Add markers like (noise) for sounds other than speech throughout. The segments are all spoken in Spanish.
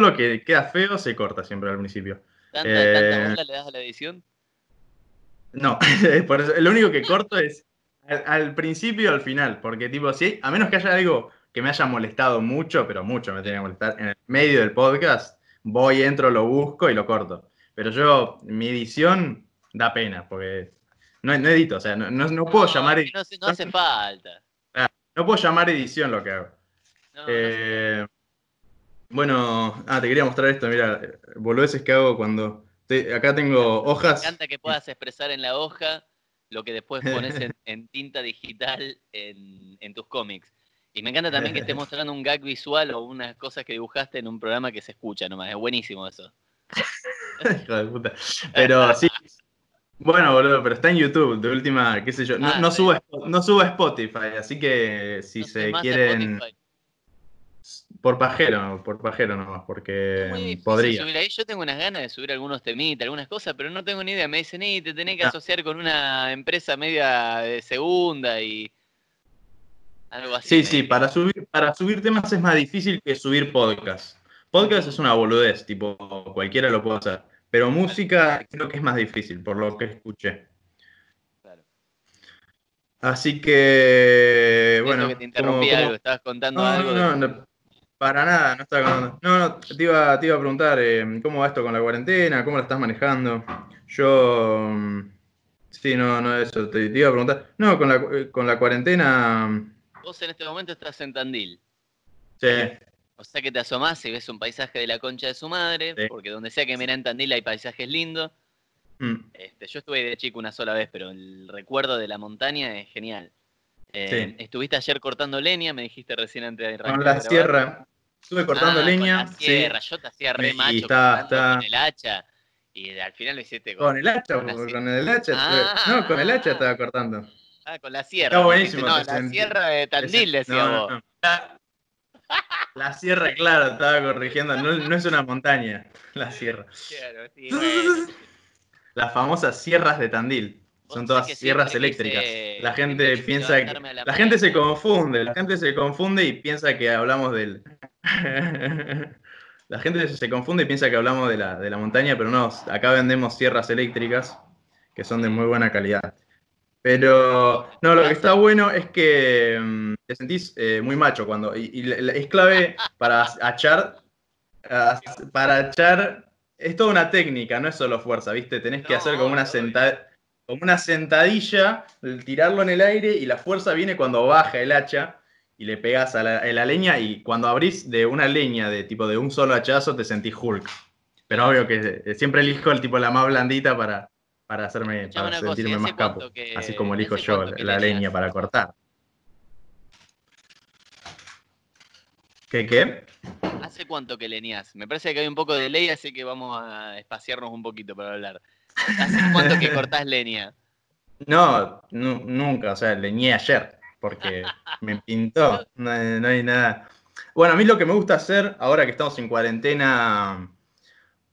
todo, lo que queda feo se corta siempre al principio. ¿Tanta, Eh, tanta bola le das a la edición? No, (laughs) por eso, lo único que corto es al, al principio y al final, porque tipo, sí, a menos que haya algo que me haya molestado mucho, pero mucho me tiene que molestar, en el medio del podcast, voy, entro, lo busco y lo corto. Pero yo, mi edición da pena, porque no, no edito, o sea, no, no- no puedo llamar que No, hace- falta. no puedo llamar edición lo que hago. Eh, bueno, ah, te quería mostrar esto, mira, boludeces que hago cuando... te- acá tengo Me hojas. encanta que puedas expresar en la hoja lo que después pones en, (laughs) en tinta digital en, en tus cómics. Y me encanta también que estés (laughs) mostrando un gag visual o unas cosas que dibujaste en un programa que se escucha nomás. Es buenísimo eso. (laughs) Hijo de puta. Pero sí. Bueno, boludo, pero está en YouTube, de última, qué sé yo. No, Ah, no subo, no subo Spotify, así que si No se quieren. Spotify. Por pajero, por pajero nomás, porque muy podría. subir ahí. Yo tengo unas ganas de subir algunos temitas, algunas cosas, pero no tengo ni idea. Me dicen, y te tenés que Ah. asociar con una empresa media de segunda y algo así. Sí, sí, para subir, para subir temas es más difícil que subir podcast. Podcast es una boludez, tipo, cualquiera lo puede hacer. Pero música creo que es más difícil, por lo que escuché. Claro. Así que, bueno. que te interrumpí como- algo, estabas contando No, algo. no, de- no, no, para nada, no estaba contando. No, no, te iba, te iba a preguntar eh, cómo va esto con la cuarentena, cómo la estás manejando. Yo, mm, sí, no, no, eso, te, te iba a preguntar. No, con la, eh, con la cuarentena, mm, Vos en este momento estás en Tandil. sí, O sea que te asomás y ves un paisaje de la concha de su madre, Sí. porque donde sea que mira en Tandil hay paisajes lindos. mm, Este, yo estuve de chico una sola vez, pero el recuerdo de la montaña es genial. Eh, Sí. Estuviste ayer cortando leña, me dijiste recién antes de arrancar con a la sierra. Estuve cortando Ah, leña. Con la sierra, sí, yo te hacía re Y macho está- con el hacha. Y al final lo hiciste con, con el hacha, con con, el hacha. Ah. no, con el hacha estaba cortando. Ah, con la sierra. Está buenísimo, No, la sierra de Tandil, decía No, no, vos. no. La, la sierra, claro, estaba corrigiendo. No, no es una montaña, la sierra. Claro, sí, (laughs) bueno. Las famosas sierras de Tandil. Son todas sierras eléctricas. quise- La gente piensa que. la La gente se confunde, la gente se confunde y piensa que hablamos del. (laughs) La gente se confunde y piensa que hablamos de la, de la montaña, pero no, acá vendemos sierras eléctricas que son de muy buena calidad. Pero no, lo que está bueno es que mm, te sentís eh, muy macho cuando. Y, es clave para achar. Para achar. Es toda una técnica, no es solo fuerza, ¿viste? Tenés que No, hacer como una, obvio. Como una sentadilla, tirarlo en el aire y la fuerza viene cuando baja el hacha y le pegas a la, a la leña y cuando abrís de una leña de tipo de un solo hachazo te sentís Hulk. Pero obvio que eh, siempre elijo el tipo la más blandita para, para hacerme para una cosa, ¿y sentirme más capo. que- Así como elijo yo la leñas? leña para cortar. ¿Qué qué? ¿Hace cuánto que leñás? Me parece que hay un poco de ley, así que vamos a espaciarnos un poquito para hablar. ¿Hace cuánto que cortás leña? No, nu- nunca, o sea, leñé ayer, porque me pintó, no, hay- no hay nada. Bueno, a mí lo que me gusta hacer, ahora que estamos en cuarentena,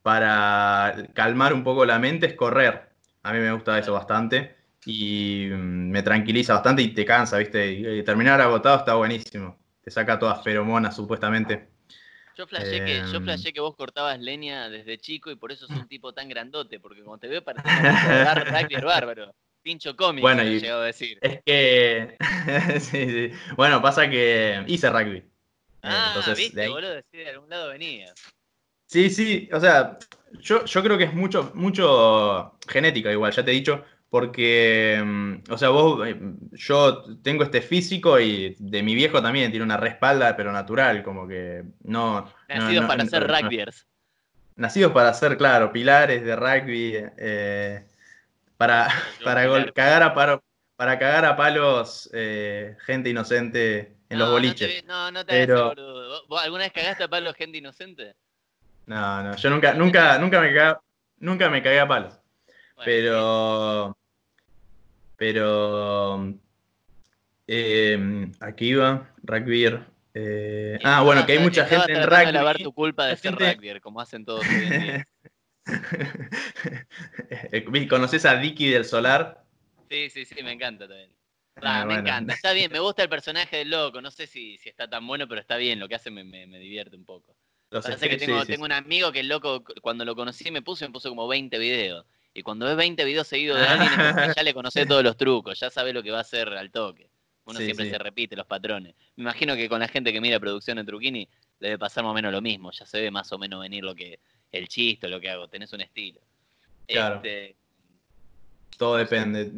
para calmar un poco la mente, es correr. A mí me gusta eso bastante y mm, me tranquiliza bastante y te cansa, ¿viste? Y, y terminar agotado está buenísimo. Te saca todas feromonas, supuestamente. Yo flashé, que, yo Em. flashé que vos cortabas leña desde chico y por eso sos un (laughs) tipo tan grandote, porque como te veo pareces un de bárbaro. Pincho cómico, Bueno, y- llegado a decir. Es que. (laughs) sí, sí. Bueno, pasa que hice rugby. Eh, Ah, entonces, de viste, ahí- boludo, sí, de algún lado venía. Sí, sí, o sea, yo, yo creo que es mucho, mucho genética igual, ya te he dicho, porque, mm, o sea, vos, eh, yo tengo este físico y de mi viejo también tiene una respalda, pero natural, como que no... no- Nacidos no- para no- ser no- rugbyers. Nacidos para ser, claro, pilares de rugby, eh, para, (laughs) para gol- cagar a paro- para cagar a palos eh, gente inocente en los No, boliches. No, te, no, no te hagas Pero- boludo. ¿Vos- ¿Vos alguna vez cagaste a palo gente inocente? No, no, yo nunca, nunca, nunca me cagué, nunca me cagué a palos. Bueno, Pero. Pero. eh, aquí iba, rugby. eh, ah, bueno, que hay mucha gente en de lavar rugby. tu culpa de ser gente- rugbyer, como hacen todos hoy en día. (laughs) Eh, ¿Conoces a Dicky del Solar? Sí, sí, sí, me encanta también. Ah, Ah, me bueno. encanta, está bien, me gusta el personaje del loco, no sé si, si está tan bueno, pero está bien, lo que hace me, me- me divierte un poco. Pasa que tengo, sí, sí, tengo un amigo que el loco, cuando lo conocí me puso, me puso como 20 videos. Y cuando ves 20 videos seguidos de alguien, es (laughs) ya le conoces todos los trucos, ya sabes lo que va a hacer al toque. Uno Sí, siempre sí. se repite los patrones. Me imagino que con la gente que mira producción de Truquini debe pasar más o menos lo mismo. Ya se ve más o menos venir lo que el chiste, lo que hago. Tenés un estilo. Claro. Este, Todo depende.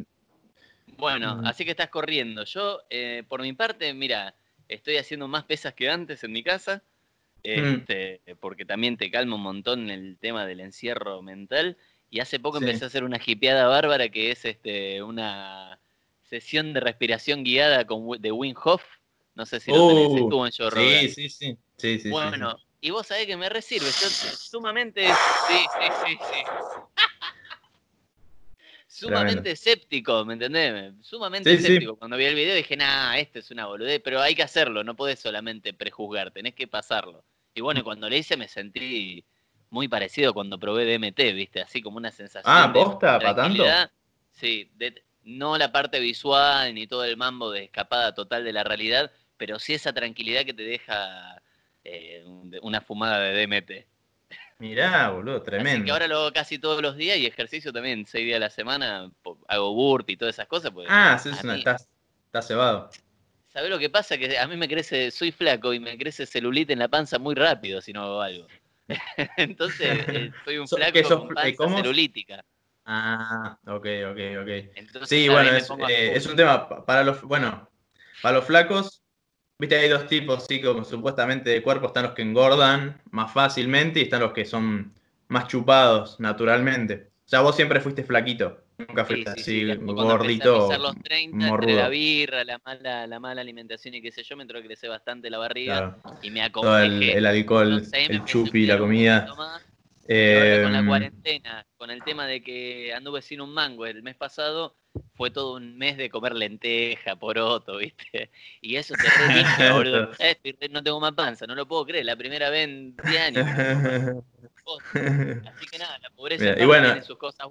bueno, Mm. así que estás corriendo. Yo, eh, por mi parte, mira, estoy haciendo más pesas que antes en mi casa. Mm. este, porque también te calma un montón el tema del encierro mental. Y hace poco Sí. empecé a hacer una hipeada bárbara que es este, una sesión de respiración guiada con, de Wim Hof. No sé si lo tenés, Uh, estuvo en Joe Rogan. Sí, sí, sí. Sí, Bueno, y vos sabés que me resirve. Yo sumamente. Sí, sí, sí, sí. (laughs) Sumamente escéptico, ¿me entendés? Sumamente Sí, sí. escéptico. Cuando vi el video dije, nah, esto es una boludez, pero hay que hacerlo, no podés solamente prejuzgar, tenés que pasarlo. Y bueno, y cuando lo hice me sentí muy parecido cuando probé DMT, ¿viste? Así como una sensación. Ah, ¿posta? ¿Pa' tanto? Sí, de- no la parte visual ni todo el mambo de escapada total de la realidad, pero sí esa tranquilidad que te deja eh, un- una fumada de DMT. Mirá, boludo, Así tremendo. que ahora lo hago casi todos los días y ejercicio también, seis días a la semana, hago burpee y todas esas cosas. Porque, Ah, sí, es una, estás, estás cebado. ¿Sabés lo que pasa? Que a mí me crece, soy flaco y me crece celulite en la panza muy rápido si no hago algo. (laughs) Entonces, eh, (laughs) soy un So- flaco sos con fl- panza eh, ¿cómo? celulítica. Ah, ok, ok, ok. Entonces, Sí, bueno, es, eh, es un tema pa- para los, bueno, para los flacos, viste, hay dos tipos, sí, como supuestamente de cuerpo, están los que engordan más fácilmente y están los que son más chupados naturalmente. O sea, vos siempre fuiste flaquito, nunca fuiste sí, así sí, a gordito. pisar los 30, entre morrudo. la birra, la mala, la mala alimentación y qué sé yo, me entró a crecer bastante la barriga Claro, y me todo el, el alcohol, el a chupi, la comida. más. Ahora con la Em, cuarentena, con el tema de que anduve sin un mango el mes pasado, fue todo un mes de comer lenteja, poroto, ¿viste? Y eso (laughs) te boludo. Eh, re- no tengo más panza, no lo puedo creer, la primera vez en 10 años. (laughs) Así que nada, la pobreza Mira, y bueno. tiene sus cosas.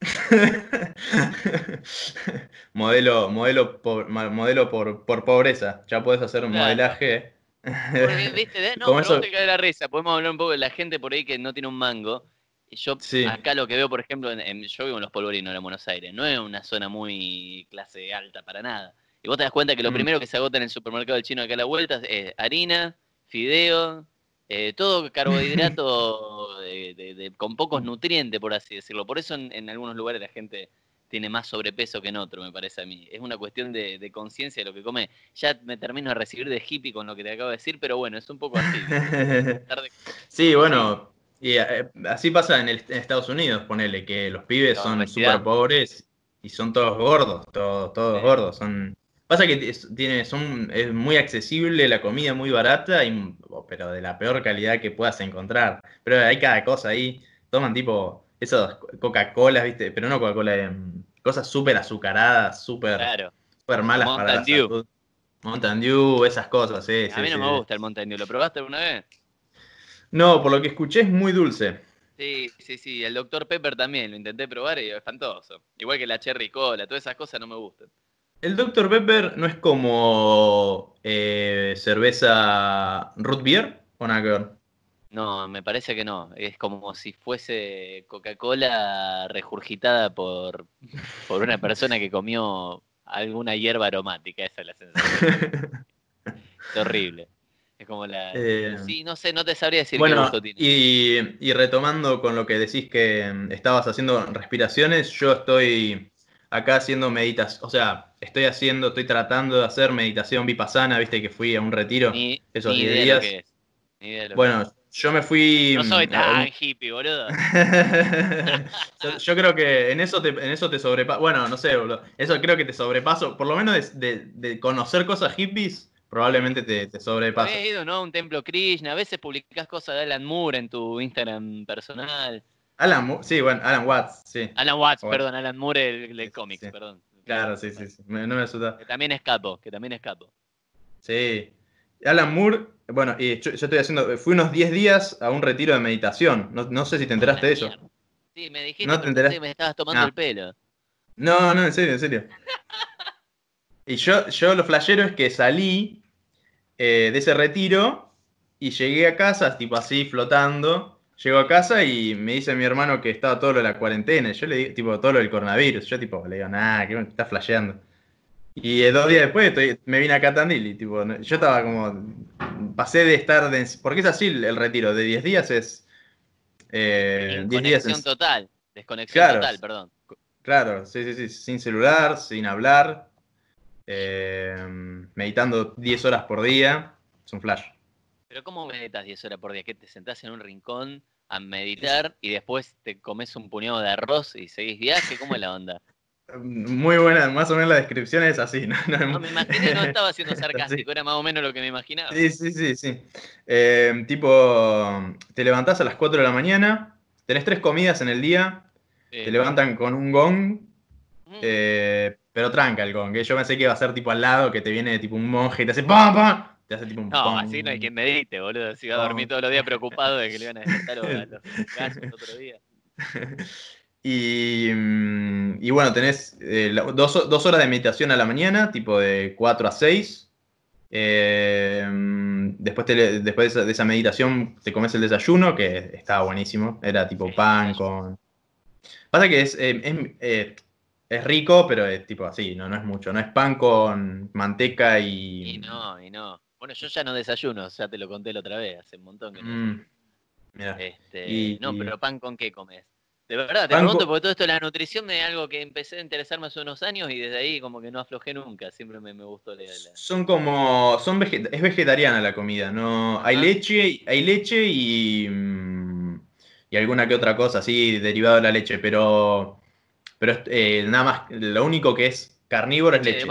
(laughs) modelo, modelo, por, modelo por, por pobreza. Ya puedes hacer un Claro. modelaje. Porque, ¿viste? No, pero eso- te cae la risa. Podemos hablar un poco de la gente por ahí que no tiene un mango. Y yo Sí. acá lo que veo, por ejemplo, en, en- yo vivo en Los Polvorinos, en Buenos Aires. No es una zona muy clase alta para nada. Y vos te das cuenta que lo Mm. primero que se agota en el supermercado del chino acá a la vuelta es harina, fideo, eh, todo carbohidrato (laughs) de- de- de- con pocos nutrientes, por así decirlo. Por eso en, en algunos lugares la gente tiene más sobrepeso que en otro, me parece a mí. Es una cuestión de, conciencia de lo que come. Ya me termino de recibir de hippie con lo que te acabo de decir, pero bueno, es un poco así. (laughs) Sí, bueno, y eh, así pasa en, el- en Estados Unidos, ponele, que los pibes son súper pobres y son todos gordos, todos, todos Sí. gordos. Son... Pasa que es, tiene, son, es muy accesible, la comida muy barata, y, pero de la peor calidad que puedas encontrar. Pero hay cada cosa ahí. Toman tipo esas Coca-Colas, ¿viste? Pero no Coca-Cola, em, cosas súper azucaradas, súper Claro. súper malas para la Dew. salud. Mountain Dew, esas cosas, sí, A sí, mí no me gusta el Mountain Dew. ¿Lo probaste alguna vez? No, por lo que escuché es muy dulce. Sí, sí, sí. El Dr. Pepper también lo intenté probar y es espantoso. Igual que la Cherry Cola, todas esas cosas no me gustan. El Dr. Pepper no es como eh, cerveza root beer o nada que ver. No, me parece que no. Es como si fuese Coca-Cola regurgitada por, por una persona que comió alguna hierba aromática. Esa es la sensación. (laughs) Es horrible. Es como la. Eh, Sí, no sé, no te sabría decir qué Bueno, gusto tiene. y, y retomando con lo que decís que mm, estabas haciendo respiraciones, yo estoy acá haciendo meditación, o sea, estoy haciendo, estoy tratando de hacer meditación vipassana, viste que fui a un retiro. Ni, esos ni 10 idea de lo días. que es. Ni idea de lo que Bueno, yo me fui... No soy mm, un- tan hippie, boludo. (laughs) yo, yo creo que en eso te, en eso te sobrepaso. Bueno, no sé, boludo. Eso creo que te sobrepaso. Por lo menos de, de- de conocer cosas hippies, probablemente te, te sobrepaso. Habías ido, ¿no? A un templo Krishna. A veces publicás cosas de Alan Moore en tu Instagram personal. Alan, Mo- sí, bueno, Alan Watts, sí. Alan Watts, perdón, Alan Moore, el, el sí. perdón. Claro, sí, sí, sí. Me- no me asusta. Que también es capo, que también es capo. Sí. Alan Moore, bueno, y yo, yo estoy haciendo, fui unos 10 días a un retiro de meditación. No, no sé si te enteraste de eso. Mierda. Sí, me dijiste No te enteraste. que me estabas tomando Ah. el pelo. No, no, en serio, en serio. Y yo, yo lo flashero es que salí eh, de ese retiro y llegué a casa, tipo así, flotando. Llego a casa y me dice mi hermano que estaba todo lo de la cuarentena. Yo le digo, tipo, todo lo del coronavirus. Yo, tipo, le digo, nada, que estás flasheando. Y dos días después me vine acá a Tandil y, tipo, yo estaba como. Pasé de estar. De, porque es así el, retiro, de 10 días es. Eh, Desconexión total. Desconexión total, perdón. Claro, sí, sí, sí. Sin celular, sin hablar. Eh, meditando 10 horas por día. Es un flash. Pero ¿cómo meditas 10 horas por día? ¿Que te sentás en un rincón a meditar y después te comes un puñado de arroz y seguís viaje? ¿Cómo es la onda? (laughs) Muy buena, más o menos la descripción es así. No, no, me imaginé, no estaba siendo (laughs) sarcástico, era más o menos lo que me imaginaba. Sí, sí, sí, sí. Eh, tipo, te levantás a las 4 de la mañana, tenés tres comidas en el día, te levantan con un gong, mm. eh, pero tranca el gong. ¿eh? Yo pensé que iba a ser tipo al lado, que te viene tipo un monje y te hace ¡pam, pam! No, así no hay quien medite, boludo. Si va a dormir todos los días preocupado de que le iban a despertar los, (laughs) los otro día. (laughs) Y, mm, y, bueno, tenés eh, dos, dos, horas de meditación a la mañana, tipo de 4 a 6. Eh, mm, después después de esa, meditación te comes el desayuno, que estaba buenísimo. Era tipo pan con... Pasa que es, eh, es, es, rico, pero es tipo así, ¿no? no es mucho. No es pan con manteca y... Y no, y no. Bueno, yo ya no desayuno, ya te lo conté la otra vez, hace un montón que no. Mm, este, no, pero pan con qué comes. De verdad, te pregunto porque todo esto de la nutrición me es algo que empecé a interesarme hace unos años y desde ahí como que no aflojé nunca, siempre me, gustó leerla. Son como, son es vegetariana la comida, ¿no? Hay leche, hay leche y, y alguna que otra cosa así derivada de la leche, pero, pero eh, nada más, lo único que es carnívoro es leche.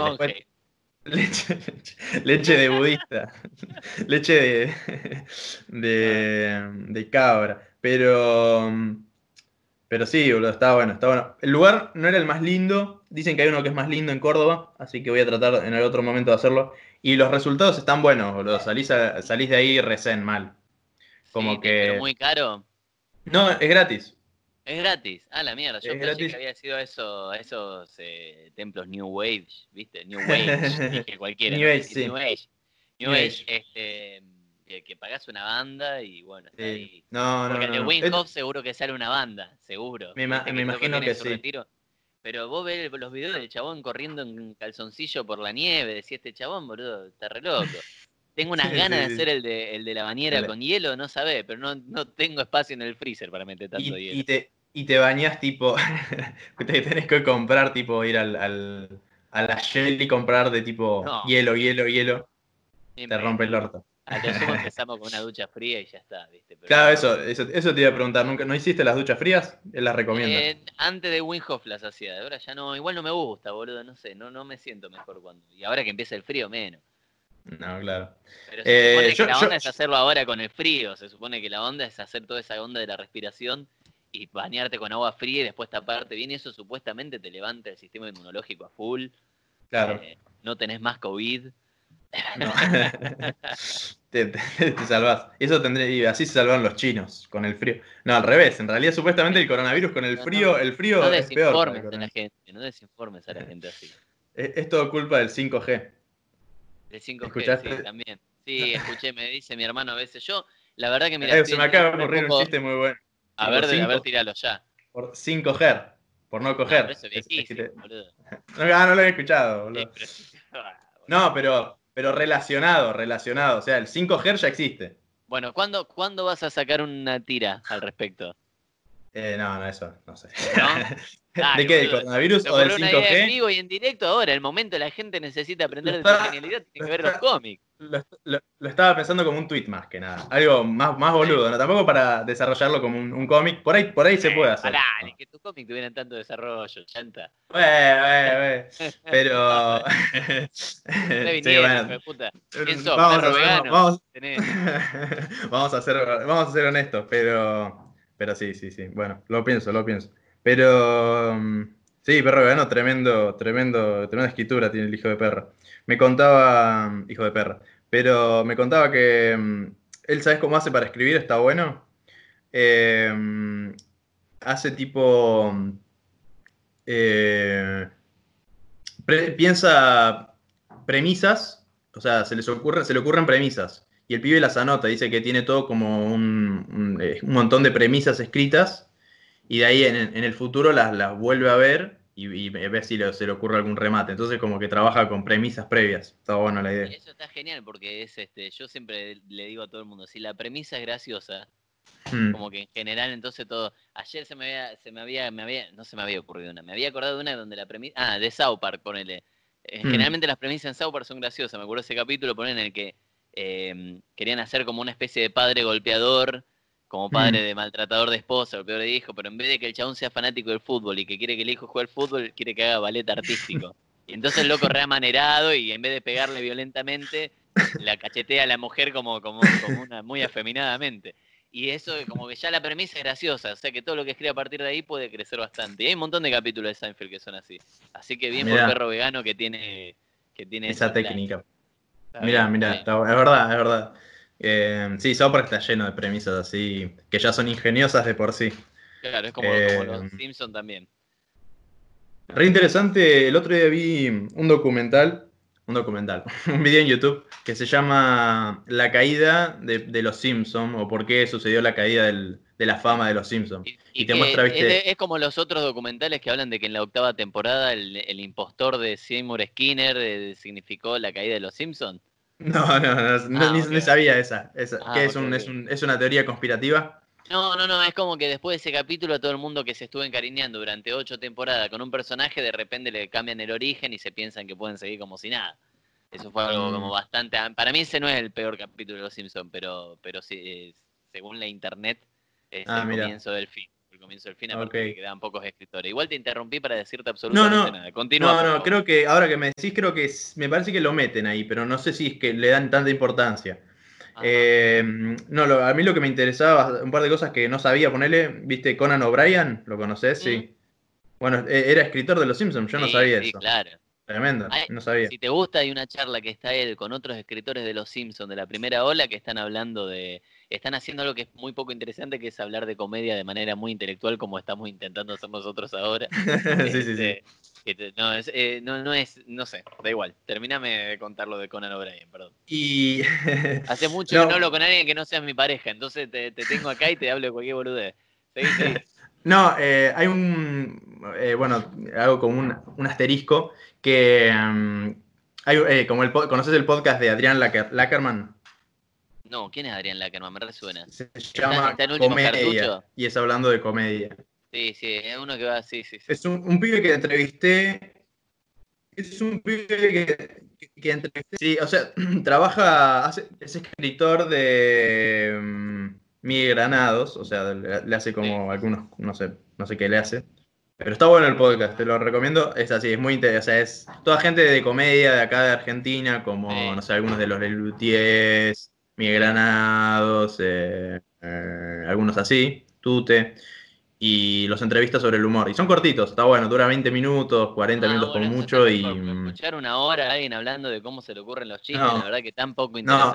Leche, leche, de budista. leche de, de, cabra. Pero. Pero sí, boludo, está bueno, está bueno. El lugar no era el más lindo. Dicen que hay uno que es más lindo en Córdoba, así que voy a tratar en el otro momento de hacerlo. Y los resultados están buenos, boludo. Salís, salís de ahí recién mal. Como que. Pero muy caro. No, es gratis. Es gratis. Ah, la mierda. Yo pensé que había sido eso, esos eh, templos New Age, ¿viste? New Age. (laughs) dije cualquiera. New Age, sí. New Age. New, Age. Este, que, pagás una banda y bueno, está ahí. No, Porque no, el Winghoff seguro que sale una banda, seguro. Me, imagino que, sí. Pero vos ves los videos del chabón corriendo en calzoncillo por la nieve, decía este chabón, boludo, está re loco. Tengo unas ganas de hacer el de, el de la bañera con hielo, no sabés, pero no, no tengo espacio en el freezer para meter tanto hielo. Y te, y te bañas tipo, (laughs) te tenés que comprar tipo, ir al, al a la Shell y comprar de tipo hielo, hielo, hielo. te rompe el orto. A lo sumo (laughs) empezamos con una ducha fría y ya está, ¿viste? claro, eso, eso, eso, te iba a preguntar. ¿Nunca, ¿No hiciste las duchas frías? Las recomienda. Eh, antes de Winhoff las hacía, ahora ya no, igual no me gusta, boludo, no sé, no, no me siento mejor cuando. Y ahora que empieza el frío, menos. No, claro. Pero se supone eh, que la onda es hacerlo ahora con el frío, se supone que la onda es hacer toda esa onda de la respiración y bañarte con agua fría y después taparte bien, eso supuestamente te levanta el sistema inmunológico a full. Claro. Eh, no tenés más COVID. (laughs) te, te, salvás. Eso tendría, así se salvan los chinos, con el frío. No, al revés, en realidad supuestamente el coronavirus con el frío, el frío no es peor. A la gente, no desinformes a la gente así. Es, todo culpa del 5G. Del 5G, sí, también. Sí, (laughs) escuché, me dice mi hermano a veces. Yo, la verdad que mira. se me acaba de ocurrir un chiste muy bueno. A ver, a ver, tiralo ya. Por sin coger. Por no coger. No, eso es boludo. (laughs) No, no lo he escuchado, boludo. (laughs) No, pero, pero relacionado, relacionado. O sea, el 5G ya existe. Bueno, ¿cuándo, ¿cuándo vas a sacar una tira al respecto? Eh, no, no, eso, no sé. (laughs) ¿De qué? ¿Del coronavirus o del 5G? En vivo y en directo ahora, el momento la gente necesita aprender de su genialidad, tiene que ver los cómics lo, estaba pensando como un tweet más que nada. Algo más, más boludo, ¿no? Tampoco para desarrollarlo como un, cómic. Por ahí, por ahí se puede hacer. Pará, que tus cómics tuvieran tanto desarrollo, chanta. Pero. (laughs) (laughs) sí, bueno. puta. Vamos, a, vamos, vamos, a ser, vamos a ser honestos, pero. Pero sí, sí, sí. Bueno, lo pienso, lo pienso. Pero. Mm, sí, perro vegano, tremendo, tremendo, tremenda escritura tiene el hijo de perro. Me contaba, hijo de perra, pero me contaba que mm, él, ¿sabes cómo hace para escribir? Está bueno. Eh, hace tipo... Eh, piensa premisas, o sea, se, les ocurre, se le ocurren premisas. Y el pibe las anota, dice que tiene todo como un, un, eh, un montón de premisas escritas y de ahí en, en el futuro las, las, vuelve a ver y, y ve si le, se le ocurre algún remate. Entonces como que trabaja con premisas previas. Está buena la idea. Eso está genial porque es este, yo siempre le digo a todo el mundo, si la premisa es graciosa, Mm. como que en general entonces todo. Ayer se me había, se me había, me había, no se me había ocurrido una, me había acordado de una donde la premisa, ah, de South Park, ponele. Eh, Mm. Generalmente las premisas en South Park son graciosas. Me acuerdo ese capítulo, ponen en el que eh, querían hacer como una especie de padre golpeador, como padre Mm. de maltratador de esposa, golpeador de hijo, pero en vez de que el chabón sea fanático del fútbol y que quiere que el hijo juegue al fútbol, quiere que haga ballet artístico. (laughs) Y entonces el loco reamanerado y en vez de pegarle violentamente, la cachetea a la mujer como, como, como una, muy afeminadamente. Y eso como que ya la premisa es graciosa, o sea que todo lo que escribe a partir de ahí puede crecer bastante. Y hay un montón de capítulos de Seinfeld que son así. Así que bien por el perro vegano que tiene, que tiene Esa técnica. Mira, bien, mira, está bien. es verdad, es verdad. Eh, sí, Park está lleno de premisas así, que ya son ingeniosas de por sí. Claro, es como, Eh, como los Simpsons también. Re interesante, el otro día vi un documental, un documental, (laughs) un video en YouTube que se llama La caída de, de los Simpsons o por qué sucedió la caída del- de la fama de los Simpsons. Y, y te que muestra, es, viste- es como los otros documentales que hablan de que en la octava temporada el, el impostor de Seymour Skinner eh, significó la caída de los Simpsons. (laughs) No, no, no, no, Ah, ni, sabía esa. esa. Ah, ¿Qué es, ok, un, ok. es, un- es una teoría conspirativa? No, no, no, es como que después de ese capítulo todo el mundo que se estuvo encariñando durante ocho temporadas con un personaje de repente le cambian el origen y se piensan que pueden seguir como si nada. Eso fue algo Mm. como bastante... Para mí ese no es el peor capítulo de Los Simpsons, pero, pero sí, eh, según la internet es Ah, el mira. comienzo del fin. El comienzo del fin, aparte Ok. que quedan pocos escritores. Igual te interrumpí para decirte absolutamente no. nada. Continúa. No, no, favor. creo que ahora que me decís, creo que es- me parece que lo meten ahí, pero no sé si es que le dan tanta importancia. Eh, no, lo- a mí lo que me interesaba, un par de cosas que no sabía ponerle, ¿viste Conan O'Brien? ¿Lo conoces? Sí. Bueno, e- era escritor de Los Simpsons, yo no sabía sí, eso. claro. Tremendo, no sabía. Si te gusta, hay una charla que está él con otros escritores de Los Simpsons de la primera ola que están hablando de. Están haciendo algo que es muy poco interesante, que es hablar de comedia de manera muy intelectual, como estamos intentando hacer nosotros ahora. (laughs) sí, sí, sí. Este, no, es, eh, no, no es. No sé, da igual. Termíname de contar lo de Conan O'Brien, perdón. Y. (laughs) Hace mucho No. que no hablo con alguien que no sea mi pareja, entonces te, te tengo acá y te hablo de cualquier boludez. Seguí, seguí. (laughs) No, eh, hay un. eh, bueno, algo como un, un asterisco que. mm, hay, eh, como el, ¿Conoces el podcast de Adrián Lacker- Lackerman? No, ¿quién es Adrián Lackerman? Me resuena. Se llama está Últimos Comedia. Cartuchos? Y es hablando de comedia. Sí, sí, es uno que va, sí, sí, sí. Es un, un pibe que entrevisté. Es un pibe que, que- que entrevisté. Sí, o sea, (clears throat) trabaja. hace- es escritor de. mm, Miguel Granados. O sea, le, le hace como algunos. No sé, no sé qué le hace. Pero está bueno el podcast, te lo recomiendo. Es así, es muy interesante. O sea, es toda gente de comedia de acá de Argentina, como, Sí. no sé, algunos de los Lelutiers, Miguel Granados, eh, eh, algunos así, Tute. Y los entrevistas sobre el humor. Y son cortitos, está bueno, dura 20 minutos, 40 Ah, minutos bueno, como eso mucho. Y Escuchar una hora a alguien hablando de cómo se le ocurren los chistes, No. la verdad que tan poco No.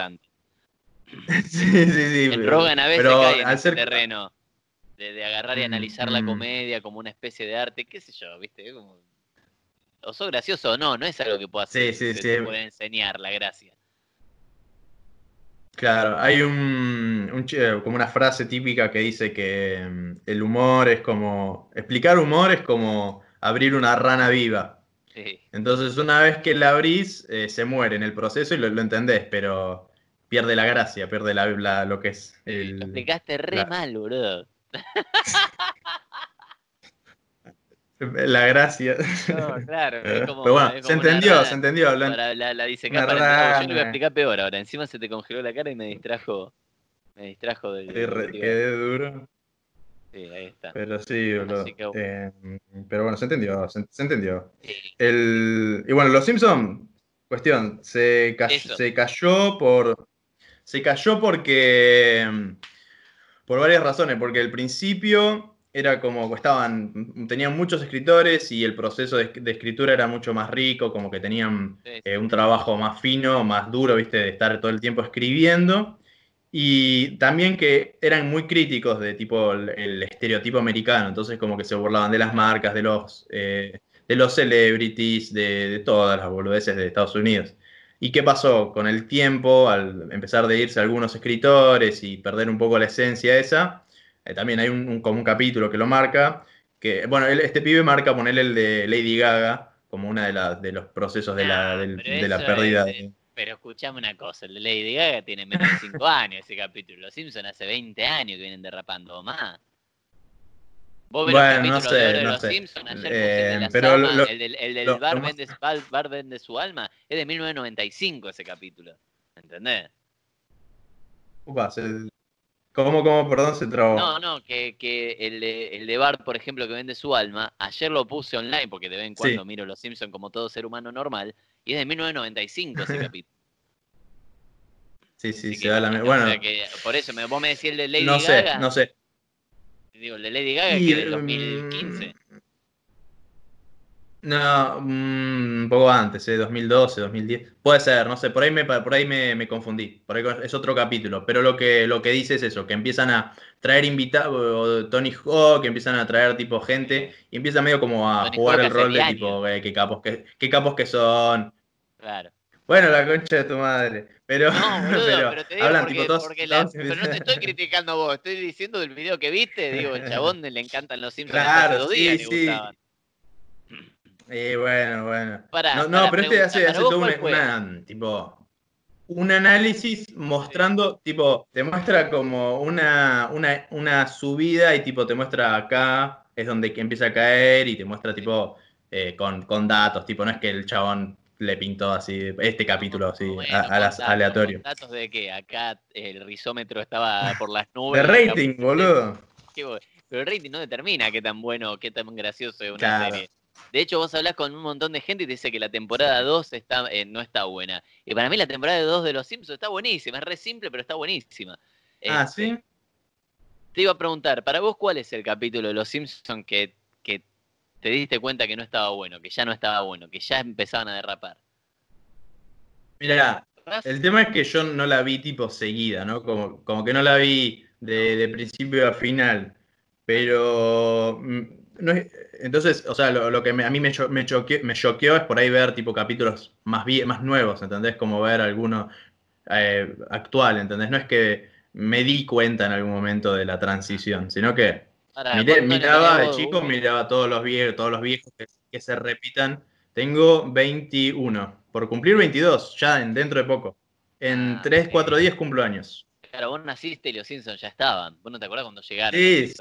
(laughs) sí, sí, sí. En Rogan a veces pero cae en al ese ser- terreno de, de agarrar y Mm, analizar la mm. comedia como una especie de arte, qué sé yo, ¿viste? Como- O sos gracioso o no, no es algo que pueda hacer, Sí, sí, sí. te puede enseñar la gracia. Claro, hay un, un ch- como una frase típica que dice que mm, el humor es como, explicar humor es como abrir una rana viva. Sí. Entonces una vez que la abrís, eh, se muere en el proceso y lo, lo entendés, pero pierde la gracia, pierde la, la- lo que es Lo el... explicaste re la- mal, boludo. La gracia. No, claro, es como, Pero bueno, es se como entendió, rana se entendió. lo en- Para la, la dice para el- Yo lo voy a explicar peor ahora. Encima se te congeló la cara y me distrajo. Me distrajo del. Re- quedé duro. Sí, ahí está. Pero sí, boludo. Así que- Eh, pero bueno, se entendió, se, se entendió. Sí. El, y bueno, los Simpson, cuestión, se, Eso. se cayó por. Se cayó porque. mm, Por varias razones. Porque al principio era como que estaban. Tenían muchos escritores y el proceso de, de escritura era mucho más rico, como que tenían sí. eh, un trabajo más fino, más duro, viste, de estar todo el tiempo escribiendo. Y también que eran muy críticos de tipo el, el estereotipo americano, entonces como que se burlaban de las marcas, de los, eh, de los celebrities, de, de todas las boludeces de Estados Unidos. ¿Y qué pasó? Con el tiempo, al empezar de irse algunos escritores y perder un poco la esencia esa, eh, también hay un, como un capítulo que lo marca, que, bueno, este pibe marca ponerle el de Lady Gaga como uno de, de los procesos de la, de, la pérdida. pero escuchame una cosa, el de Lady Gaga tiene menos de 5 años ese capítulo. Los Simpsons hace 20 años que vienen derrapando, o más. Vos ves bueno, no sé, de no los sé. Simpsons, ayer eh, el, pero el del, el del bar, vende, bar, vende, su alma, es de 1995 ese capítulo. ¿Entendés? Upas, el, ¿Cómo, cómo, perdón, se trabó? No, no, que, que el, de, el de Bart, por ejemplo, que vende su alma, ayer lo puse online porque de vez en cuando miro Los Simpsons como todo ser humano normal, y es de 1995 ese (laughs) capítulo. Sí, sí, se da la Bueno, por eso, vos me decís el de Lady no Gaga. Sé, no sé, Digo, el de Lady Gaga que es del 2015. No, mm, un poco antes, ¿eh? 2012, 2010. Puede ser, no sé, por ahí me, por ahí me, confundí. Por ahí es otro capítulo. Pero lo que, lo que dice es eso, que empiezan a traer invitados, Tony Hawk, que empiezan a traer tipo gente, y empieza medio como a jugar el rol de tipo, eh, qué capos que, qué capos que son. Claro. Bueno, la concha de tu madre. Pero, no, (laughs) boludo, pero, te digo hablan porque, tipo todos, Pero no te estoy criticando a vos, estoy diciendo del video que viste, digo, el chabón le encantan los Simpsons claro, sí, sí. Y bueno, bueno. no, pero este hace, hace todo una, tipo, un análisis mostrando, tipo, te muestra como una, una, una, subida y tipo te muestra acá, es donde empieza a caer y te muestra tipo eh, con, con, datos, tipo, no es que el chabón le pintó así, este capítulo así, a, las aleatorio. datos de que acá el rizómetro estaba por las (laughs) nubes. De rating, boludo. pero el rating no determina qué tan bueno, qué tan gracioso es una serie. De hecho, vos hablas con un montón de gente y te dice que la temporada 2 está, eh, no está buena. Y para mí la temporada 2 de Los Simpsons está buenísima. Es re simple, pero está buenísima. Ah, este, ¿sí? Te iba a preguntar, para vos, ¿cuál es el capítulo de Los Simpsons que te diste cuenta que no estaba bueno, que ya no estaba bueno, que ya empezaban a derrapar? Mira, el tema es que yo no la vi tipo seguida, ¿no? Como, como que no la vi de, de principio a final. Pero mm, no es, entonces, o sea, lo, que a mí me, me, choqueó, es por ahí ver tipo capítulos más, más nuevos, ¿entendés? Como ver alguno eh, actual, ¿entendés? No es que me di cuenta en algún momento de la transición, sino que miraba de chico, miraba todos los viejos, todos los viejos que, se repitan. Tengo 21, por cumplir 22, ya dentro de poco. En 3, ah, 4 días cumplo años. Claro, vos naciste y los Simpsons ya estaban. ¿Vos no te acuerdas cuando llegaron? Sí,